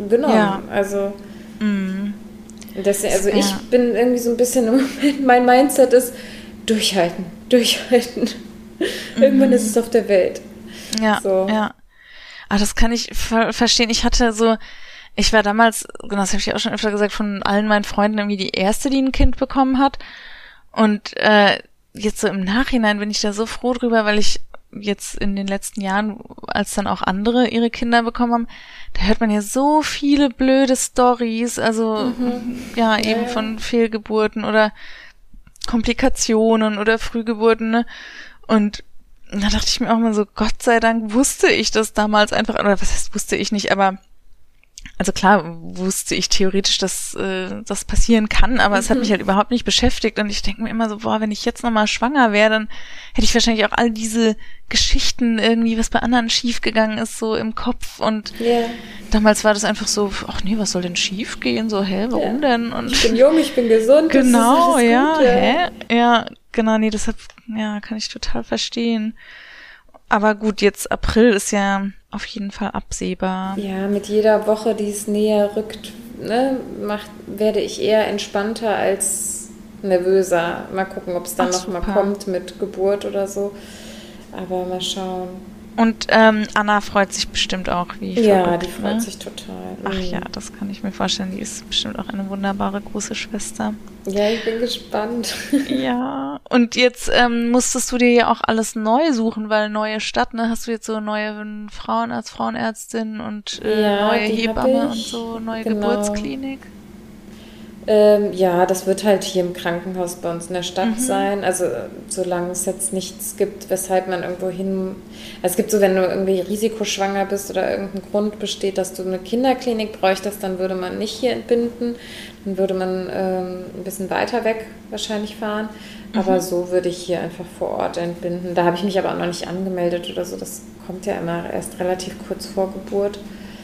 genommen. Ja. Also, mm. das, also ja. ich bin irgendwie so ein bisschen im Moment, mein Mindset ist durchhalten, durchhalten. Mhm. Irgendwann ist es auf der Welt.
Ja, so. ja. Ah, das kann ich ver verstehen. Ich hatte so, ich war damals, genau, das habe ich auch schon öfter gesagt, von allen meinen Freunden irgendwie die erste, die ein Kind bekommen hat. Und äh, jetzt so im Nachhinein bin ich da so froh drüber, weil ich jetzt in den letzten Jahren, als dann auch andere ihre Kinder bekommen haben, da hört man ja so viele blöde Stories, also mhm. ja, eben ja. von Fehlgeburten oder Komplikationen oder Frühgeburten, ne? Und da dachte ich mir auch mal so, Gott sei Dank wusste ich das damals einfach, oder was heißt wusste ich nicht, aber also klar wusste ich theoretisch, dass äh, das passieren kann, aber mhm. es hat mich mhm. halt überhaupt nicht beschäftigt und ich denke mir immer so, boah, wenn ich jetzt nochmal schwanger wäre, dann hätte ich wahrscheinlich auch all diese Geschichten irgendwie, was bei anderen schiefgegangen ist, so im Kopf und yeah. damals war das einfach so, ach nee, was soll denn schiefgehen? So, hä, warum ja. denn? Und
ich bin jung, ich bin gesund.
Genau, das ist, das ja, gut, ja, hä? Ja, genau, nee, deshalb, ja, kann ich total verstehen. Aber gut, jetzt April ist ja auf jeden Fall absehbar.
Ja, mit jeder Woche, die es näher rückt, ne, macht, werde ich eher entspannter als nervöser. Mal gucken, ob es dann nochmal kommt mit Geburt oder so. Aber mal schauen.
Und ähm, Anna freut sich bestimmt auch, wie
ich Ja, verrückt, die freut ne? sich total.
Ach mhm. ja, das kann ich mir vorstellen. Die ist bestimmt auch eine wunderbare große Schwester.
Ja, ich bin gespannt.
ja, und jetzt ähm, musstest du dir ja auch alles neu suchen, weil neue Stadt, ne? Hast du jetzt so neue Frauen als Frauenärztin und äh, ja, neue Hebamme und so, neue genau. Geburtsklinik?
Ähm, ja, das wird halt hier im Krankenhaus bei uns in der Stadt mhm. sein. Also solange es jetzt nichts gibt, weshalb man irgendwo hin. Also, es gibt so, wenn du irgendwie risikoschwanger bist oder irgendein Grund besteht, dass du eine Kinderklinik bräuchtest, dann würde man nicht hier entbinden. Dann würde man ähm, ein bisschen weiter weg wahrscheinlich fahren. Mhm. Aber so würde ich hier einfach vor Ort entbinden. Da habe ich mich aber auch noch nicht angemeldet oder so. Das kommt ja immer erst relativ kurz vor Geburt.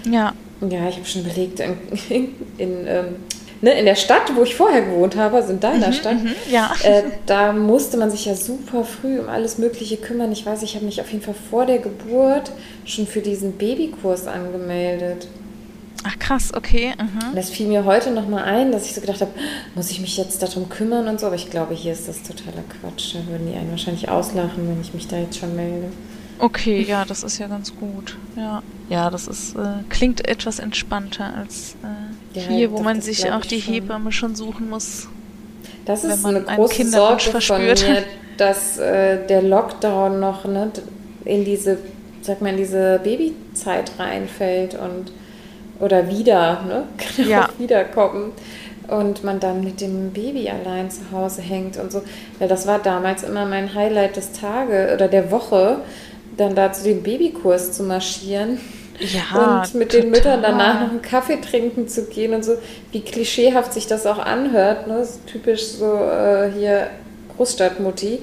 Ja.
Ja, ich habe schon überlegt, in, in, in ähm, ne, in der Stadt, wo ich vorher gewohnt habe, also in deiner mhm, Stadt, mhm,
ja.
äh, da musste man sich ja super früh um alles Mögliche kümmern. Ich weiß, ich habe mich auf jeden Fall vor der Geburt schon für diesen Babykurs angemeldet.
Ach krass, okay. Mhm.
Das fiel mir heute nochmal ein, dass ich so gedacht habe, muss ich mich jetzt darum kümmern und so. Aber ich glaube, hier ist das totaler Quatsch. Da würden die einen wahrscheinlich auslachen, wenn ich mich da jetzt schon melde.
Okay, ja, das ist ja ganz gut. Ja, ja das ist, äh, klingt etwas entspannter als äh, ja, hier, wo man sich auch die schon. Hebamme schon suchen muss.
Das ist eine große Sorge verspürt. von mir, dass äh, der Lockdown noch ne, in diese, sag mal, in diese Babyzeit reinfällt und oder wieder, ne? Kann ja. auch wiederkommen und man dann mit dem Baby allein zu Hause hängt und so. Weil das war damals immer mein Highlight des Tages oder der Woche, dann da zu dem Babykurs zu marschieren.
Ja,
und mit total. den Müttern danach noch einen Kaffee trinken zu gehen und so, wie klischeehaft sich das auch anhört. Ne? typisch so äh, hier Großstadtmutti.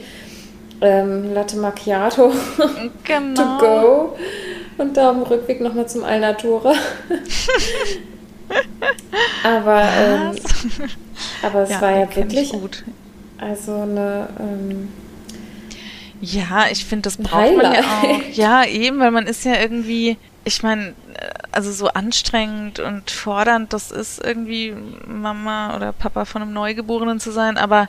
Ähm, Latte Macchiato
genau.
to go. Und da am Rückweg nochmal zum Alnatura. Aber, ähm, aber es
Ja,
war ja wirklich
gut.
also eine ähm,
Ja, ich finde, das braucht man ja auch. Ja, eben, weil man ist ja irgendwie, ich meine, also so anstrengend und fordernd, das ist irgendwie Mama oder Papa von einem Neugeborenen zu sein, aber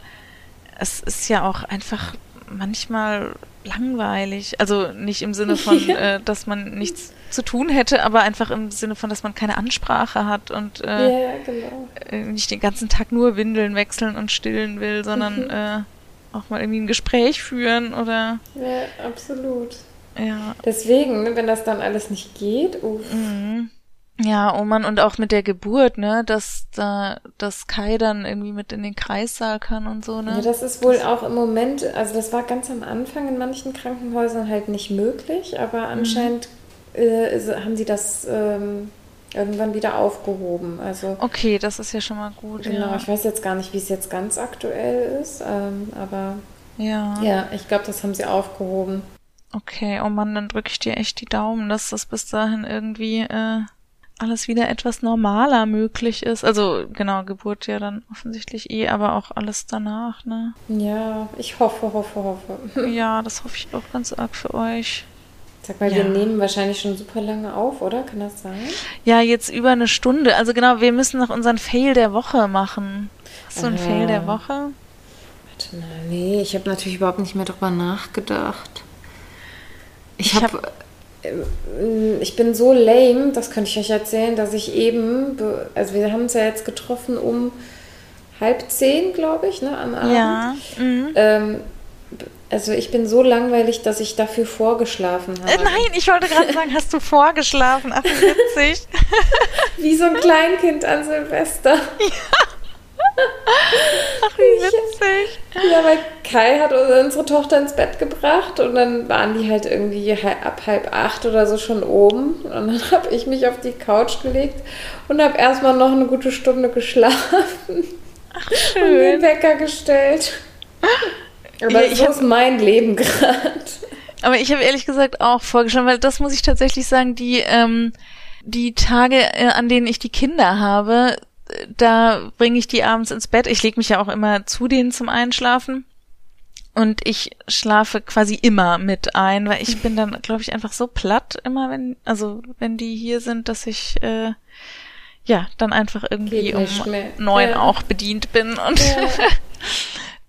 es ist ja auch einfach manchmal langweilig. Also nicht im Sinne von, äh, dass man nichts zu tun hätte, aber einfach im Sinne von, dass man keine Ansprache hat und äh,
ja, genau.
äh, nicht den ganzen Tag nur Windeln wechseln und stillen will, sondern
Mhm.
äh, auch mal irgendwie ein Gespräch führen oder
Ja, absolut.
ja.
Deswegen, ne, wenn das dann alles nicht geht, uff.
Mhm. Ja, oh Mann, und auch mit der Geburt, ne, dass da, dass Kai dann irgendwie mit in den Kreissaal kann und so, ne?
Ja, das ist wohl auch im Moment, also das war ganz am Anfang in manchen Krankenhäusern halt nicht möglich,
Mhm.
aber anscheinend äh, ist- haben sie das ähm, irgendwann wieder aufgehoben. Also
okay, das ist ja schon mal gut,
genau,
ja.
ich weiß jetzt gar nicht, wie es jetzt ganz aktuell ist, ähm, aber
Ja.
ja, ich glaube, das haben sie aufgehoben.
Okay, oh Mann, dann drücke ich dir echt die Daumen, dass das bis dahin irgendwie äh, alles wieder etwas normaler möglich ist. Also genau, Geburt ja dann offensichtlich eh, aber auch alles danach, ne?
Ja, ich hoffe, hoffe, hoffe.
Ja, das hoffe ich auch ganz arg für euch.
Sag mal,
Ja.
wir nehmen wahrscheinlich schon super lange auf, oder? Kann das sein?
Ja, jetzt über eine Stunde. Also genau, wir müssen noch unseren Fail der Woche machen. Hast du einen
Ah.
Fail der Woche?
Warte mal, nee, ich habe natürlich überhaupt nicht mehr drüber nachgedacht. Ich,
Ich
habe. Ich bin so lame, das könnte ich euch erzählen, dass ich eben, be- also wir haben uns ja jetzt getroffen um halb zehn, glaube ich, ne, am Abend.
Ja. Mhm.
Ähm, also ich bin so langweilig, dass ich dafür vorgeschlafen habe.
Äh, nein, ich wollte gerade sagen, hast du vorgeschlafen? Ach, wie witzig.
Wie so ein Kleinkind an Silvester.
Ach, wie witzig.
Ja, weil Kai hat unsere Tochter ins Bett gebracht und dann waren die halt irgendwie ab halb acht oder so schon oben. Und dann habe ich mich auf die Couch gelegt und habe erstmal noch eine gute Stunde geschlafen und mir den
Schön.
Wecker gestellt. Aber
ich
so
hab-
ist mein Leben gerade.
Aber ich habe ehrlich gesagt auch vorgeschlafen, weil das muss ich tatsächlich sagen, die, ähm, die Tage, äh, an denen ich die Kinder habe, äh, da bringe ich die abends ins Bett. Ich lege mich ja auch immer zu denen zum Einschlafen. Und ich schlafe quasi immer mit ein, weil ich bin dann, glaube ich, einfach so platt immer, wenn, also wenn die hier sind, dass ich äh, ja dann einfach irgendwie um neun
Ja.
auch bedient bin und
Ja.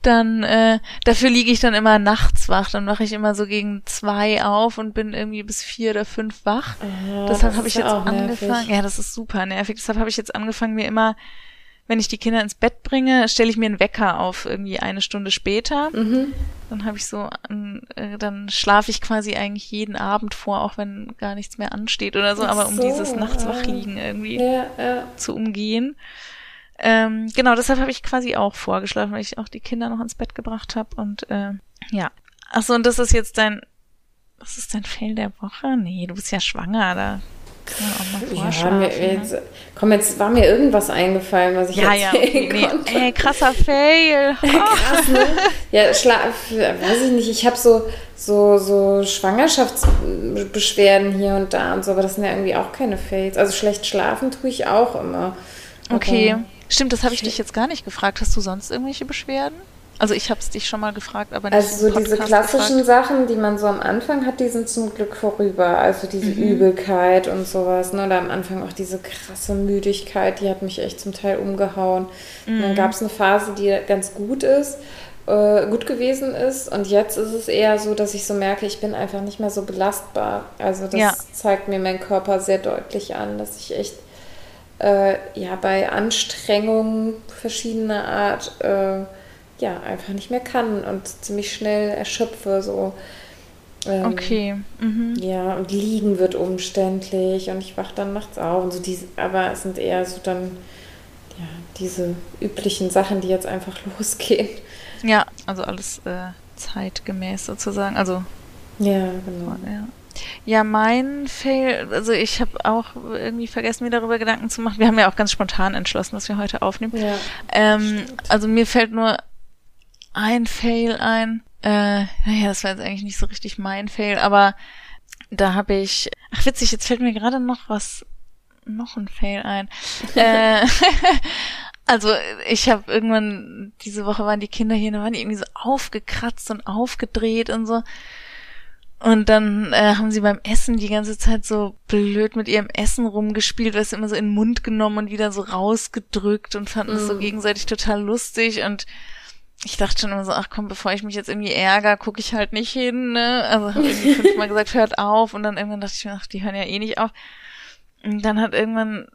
dann äh, dafür liege ich dann immer nachts wach. Dann wache ich immer so gegen zwei auf und bin irgendwie bis vier oder fünf wach.
Ah,
Deshalb habe ich
ja
jetzt
auch nervig.
angefangen. Ja, das ist super nervig. Deshalb habe ich jetzt angefangen, mir immer, wenn ich die Kinder ins Bett bringe, stelle ich mir einen Wecker auf irgendwie eine Stunde später.
Mhm.
Dann habe ich so, äh, dann schlafe ich quasi eigentlich jeden Abend vor, auch wenn gar nichts mehr ansteht oder so, aber um
so,
dieses nachts
ah.
wachliegen irgendwie
Ja, ja.
zu umgehen. Ähm, genau, deshalb habe ich quasi auch vorgeschlafen, weil ich auch die Kinder noch ins Bett gebracht habe und äh, ja. Ach so, und das ist jetzt dein, was ist dein Fail der Woche? Nee, du bist ja schwanger, da kann man auch mal
Ja, mir,
ne?
jetzt, komm, jetzt war mir irgendwas eingefallen, was ich
ja, ja,
erzählen
nee.
konnte.
Ey, krasser Fail.
Krass, ne? Ja, Schlaf, weiß ich nicht. Ich habe so, so, so Schwangerschaftsbeschwerden hier und da und so, aber das sind ja irgendwie auch keine Fails. Also schlecht schlafen tue ich auch immer.
Okay. Stimmt, das habe ich dich jetzt gar nicht gefragt. Hast du sonst irgendwelche Beschwerden? Also ich habe es dich schon mal gefragt, aber nicht
Also so diese klassischen
gefragt.
Sachen, die man so am Anfang hat, die sind zum Glück vorüber. Also diese
Mhm.
Übelkeit und sowas. Ne? Oder am Anfang auch diese krasse Müdigkeit, die hat mich echt zum Teil umgehauen.
Mhm.
dann gab es eine Phase, die ganz gut ist, äh, gut gewesen ist. Und jetzt ist es eher so, dass ich so merke, ich bin einfach nicht mehr so belastbar. Also das
Ja.
zeigt mir mein Körper sehr deutlich an, dass ich echt äh, ja bei Anstrengungen verschiedener Art äh, ja einfach nicht mehr kann und ziemlich schnell erschöpfe so. Ähm,
Okay. Mhm.
Ja, und liegen wird umständlich und ich wache dann nachts auf und so diese, aber es sind eher so dann ja, diese üblichen Sachen, die jetzt einfach losgehen.
Ja, also alles äh, zeitgemäß sozusagen. Also
Ja, genau.
Ja. Ja, mein Fail, also ich habe auch irgendwie vergessen, mir darüber Gedanken zu machen. Wir haben ja auch ganz spontan entschlossen, dass wir heute aufnehmen.
Ja.
Ähm, also mir fällt nur ein Fail ein. Äh, naja, das war jetzt eigentlich nicht so richtig mein Fail, aber da habe ich. Ach witzig, jetzt fällt mir gerade noch was noch ein Fail ein. äh, also ich habe irgendwann, diese Woche waren die Kinder hier, da waren die irgendwie so aufgekratzt und aufgedreht und so. Und dann äh, haben sie beim Essen die ganze Zeit so blöd mit ihrem Essen rumgespielt, weil sie immer so in den Mund genommen und wieder so rausgedrückt und fanden es mm. so gegenseitig total lustig und ich dachte schon immer so, ach komm, bevor ich mich jetzt irgendwie ärgere, gucke ich halt nicht hin, ne? Also habe irgendwie fünfmal gesagt, hört auf und dann irgendwann dachte ich mir, ach, die hören ja eh nicht auf. Und dann hat irgendwann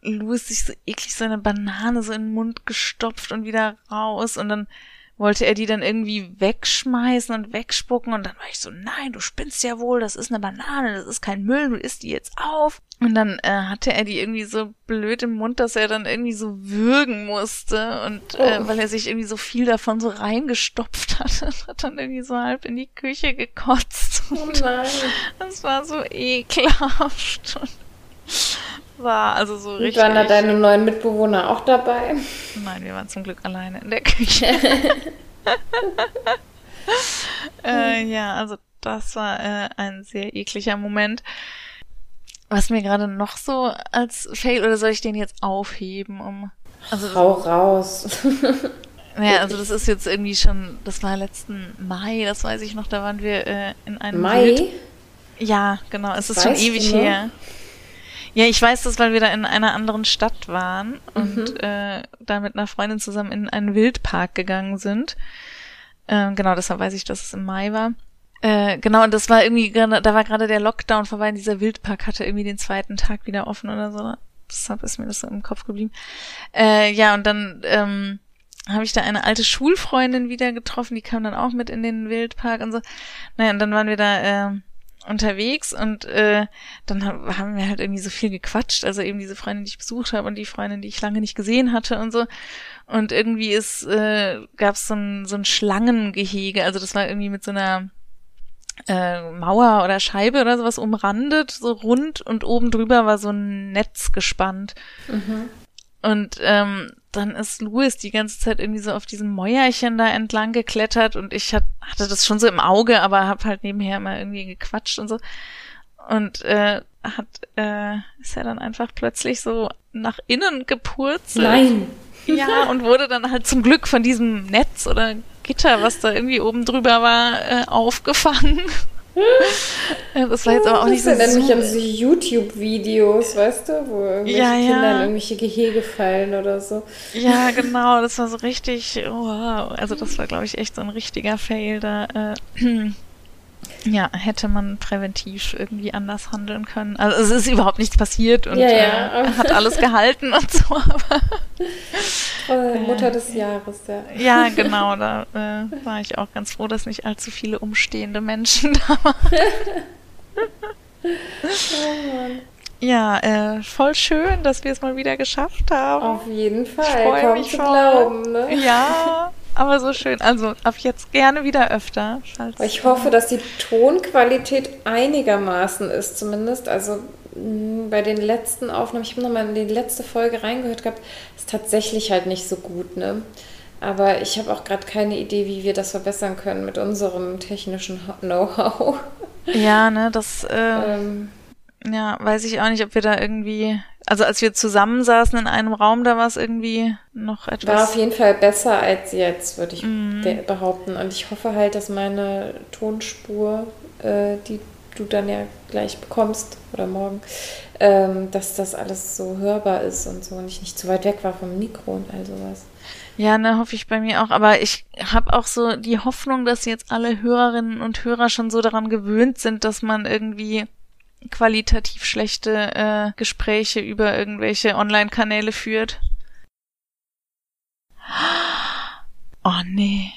Louis sich so eklig seine Banane so in den Mund gestopft und wieder raus und dann wollte er die dann irgendwie wegschmeißen und wegspucken und dann war ich so, nein, du spinnst ja wohl, das ist eine Banane, das ist kein Müll, du isst die jetzt auf. Und dann äh, hatte er die irgendwie so blöd im Mund, dass er dann irgendwie so würgen musste und äh, oh. weil er sich irgendwie so viel davon so reingestopft hatte, hat dann irgendwie so halb in die Küche gekotzt.
Oh nein.
Das war so ekelhaft. Und war also so richtig.
Waren da deine neuen Mitbewohner auch dabei?
Nein, wir waren zum Glück alleine in der Küche. äh, ja, also das war äh, ein sehr ekliger Moment. Was mir gerade noch so als Fail, oder soll ich den jetzt aufheben, um.
Also, Hau raus.
Ja, also das ist jetzt irgendwie schon, das war letzten Mai, das weiß ich noch, da waren wir äh, in einem
Mai? Bild.
Ja, genau, es ist weißt schon ewig her. Ja, ich weiß das, weil wir da in einer anderen Stadt waren und mhm. äh, da mit einer Freundin zusammen in einen Wildpark gegangen sind. Äh, genau, deshalb weiß ich, dass es im Mai war. Äh, genau, und das war irgendwie, da war gerade der Lockdown vorbei und dieser Wildpark hatte irgendwie den zweiten Tag wieder offen oder so. Deshalb ist mir das so im Kopf geblieben. Äh, ja, und dann ähm, habe ich da eine alte Schulfreundin wieder getroffen, die kam dann auch mit in den Wildpark und so. Naja, und dann waren wir da äh, unterwegs und äh, dann haben wir halt irgendwie so viel gequatscht. Also eben diese Freundin, die ich besucht habe und die Freundin, die ich lange nicht gesehen hatte und so. Und irgendwie ist, äh, gab es so ein, so ein Schlangengehege. Also das war irgendwie mit so einer äh, Mauer oder Scheibe oder sowas umrandet, so rund und oben drüber war so ein Netz gespannt. Mhm. Und ähm, dann ist Louis die ganze Zeit irgendwie so auf diesem Mäuerchen da entlang geklettert und ich hat, hatte das schon so im Auge, aber hab halt nebenher immer irgendwie gequatscht und so. Und äh, hat, äh, ist er dann einfach plötzlich so nach innen gepurzelt.
Nein.
Ja, und wurde dann halt zum Glück von diesem Netz oder Gitter, was da irgendwie oben drüber war, äh, aufgefangen.
Das war jetzt aber auch nicht so. Das erinnert mich an so YouTube-Videos, weißt du, wo irgendwelche ja, Kinder ja. in irgendwelche Gehege fallen oder so.
Ja, genau, das war so richtig, wow. Also das war, glaube ich, echt so ein richtiger Fail da. Äh, ja, hätte man präventiv irgendwie anders handeln können. Also es ist überhaupt nichts passiert und
ja, ja.
Äh, hat alles gehalten und so, aber
äh, Mutter des Jahres, ja.
Ja, genau, da äh, war ich auch ganz froh, dass nicht allzu viele umstehende Menschen da waren. oh. Ja, äh, voll schön, dass wir es mal wieder geschafft haben.
Auf jeden Fall, kaum zu glauben, ne?
Ja, aber so schön. Also ab jetzt gerne wieder öfter.
ich hoffe, dass die Tonqualität einigermaßen ist, zumindest. Also bei den letzten Aufnahmen, ich habe nochmal in die letzte Folge reingehört gehabt, ist tatsächlich halt nicht so gut, ne? Aber ich habe auch gerade keine Idee, wie wir das verbessern können mit unserem technischen Know-how.
Ja, ne, das. Äh, ähm, ja, weiß ich auch nicht, ob wir da irgendwie, also als wir zusammensaßen in einem Raum, da war es irgendwie noch etwas.
War auf jeden Fall besser als jetzt, würde ich mhm. behaupten. Und ich hoffe halt, dass meine Tonspur, äh, die du dann ja gleich bekommst oder morgen, ähm, dass das alles so hörbar ist und so und ich nicht zu weit weg war vom Mikro und all sowas.
Ja, ne, hoffe ich bei mir auch. Aber ich habe auch so die Hoffnung, dass jetzt alle Hörerinnen und Hörer schon so daran gewöhnt sind, dass man irgendwie qualitativ schlechte äh, Gespräche über irgendwelche Online-Kanäle führt. Oh nee.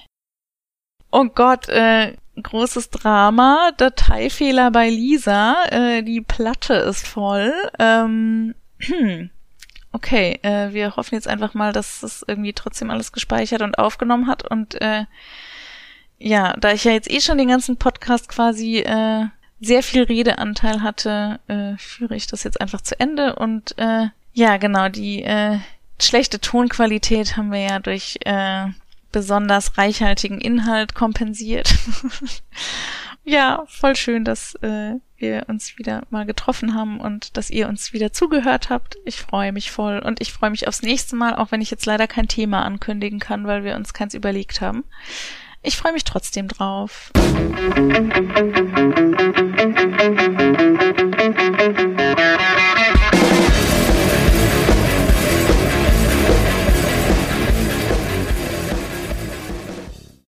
Oh Gott, äh, großes Drama, Dateifehler bei Lisa, äh, die Platte ist voll. Ähm, okay, äh, wir hoffen jetzt einfach mal, dass es irgendwie trotzdem alles gespeichert und aufgenommen hat und äh, ja, da ich ja jetzt eh schon den ganzen Podcast quasi äh, sehr viel Redeanteil hatte, äh, führe ich das jetzt einfach zu Ende. Und äh, ja, genau, die äh, schlechte Tonqualität haben wir ja durch äh, besonders reichhaltigen Inhalt kompensiert. Ja, voll schön, dass äh, wir uns wieder mal getroffen haben und dass ihr uns wieder zugehört habt. Ich freue mich voll und ich freue mich aufs nächste Mal, auch wenn ich jetzt leider kein Thema ankündigen kann, weil wir uns keins überlegt haben. Ich freue mich trotzdem drauf. Musik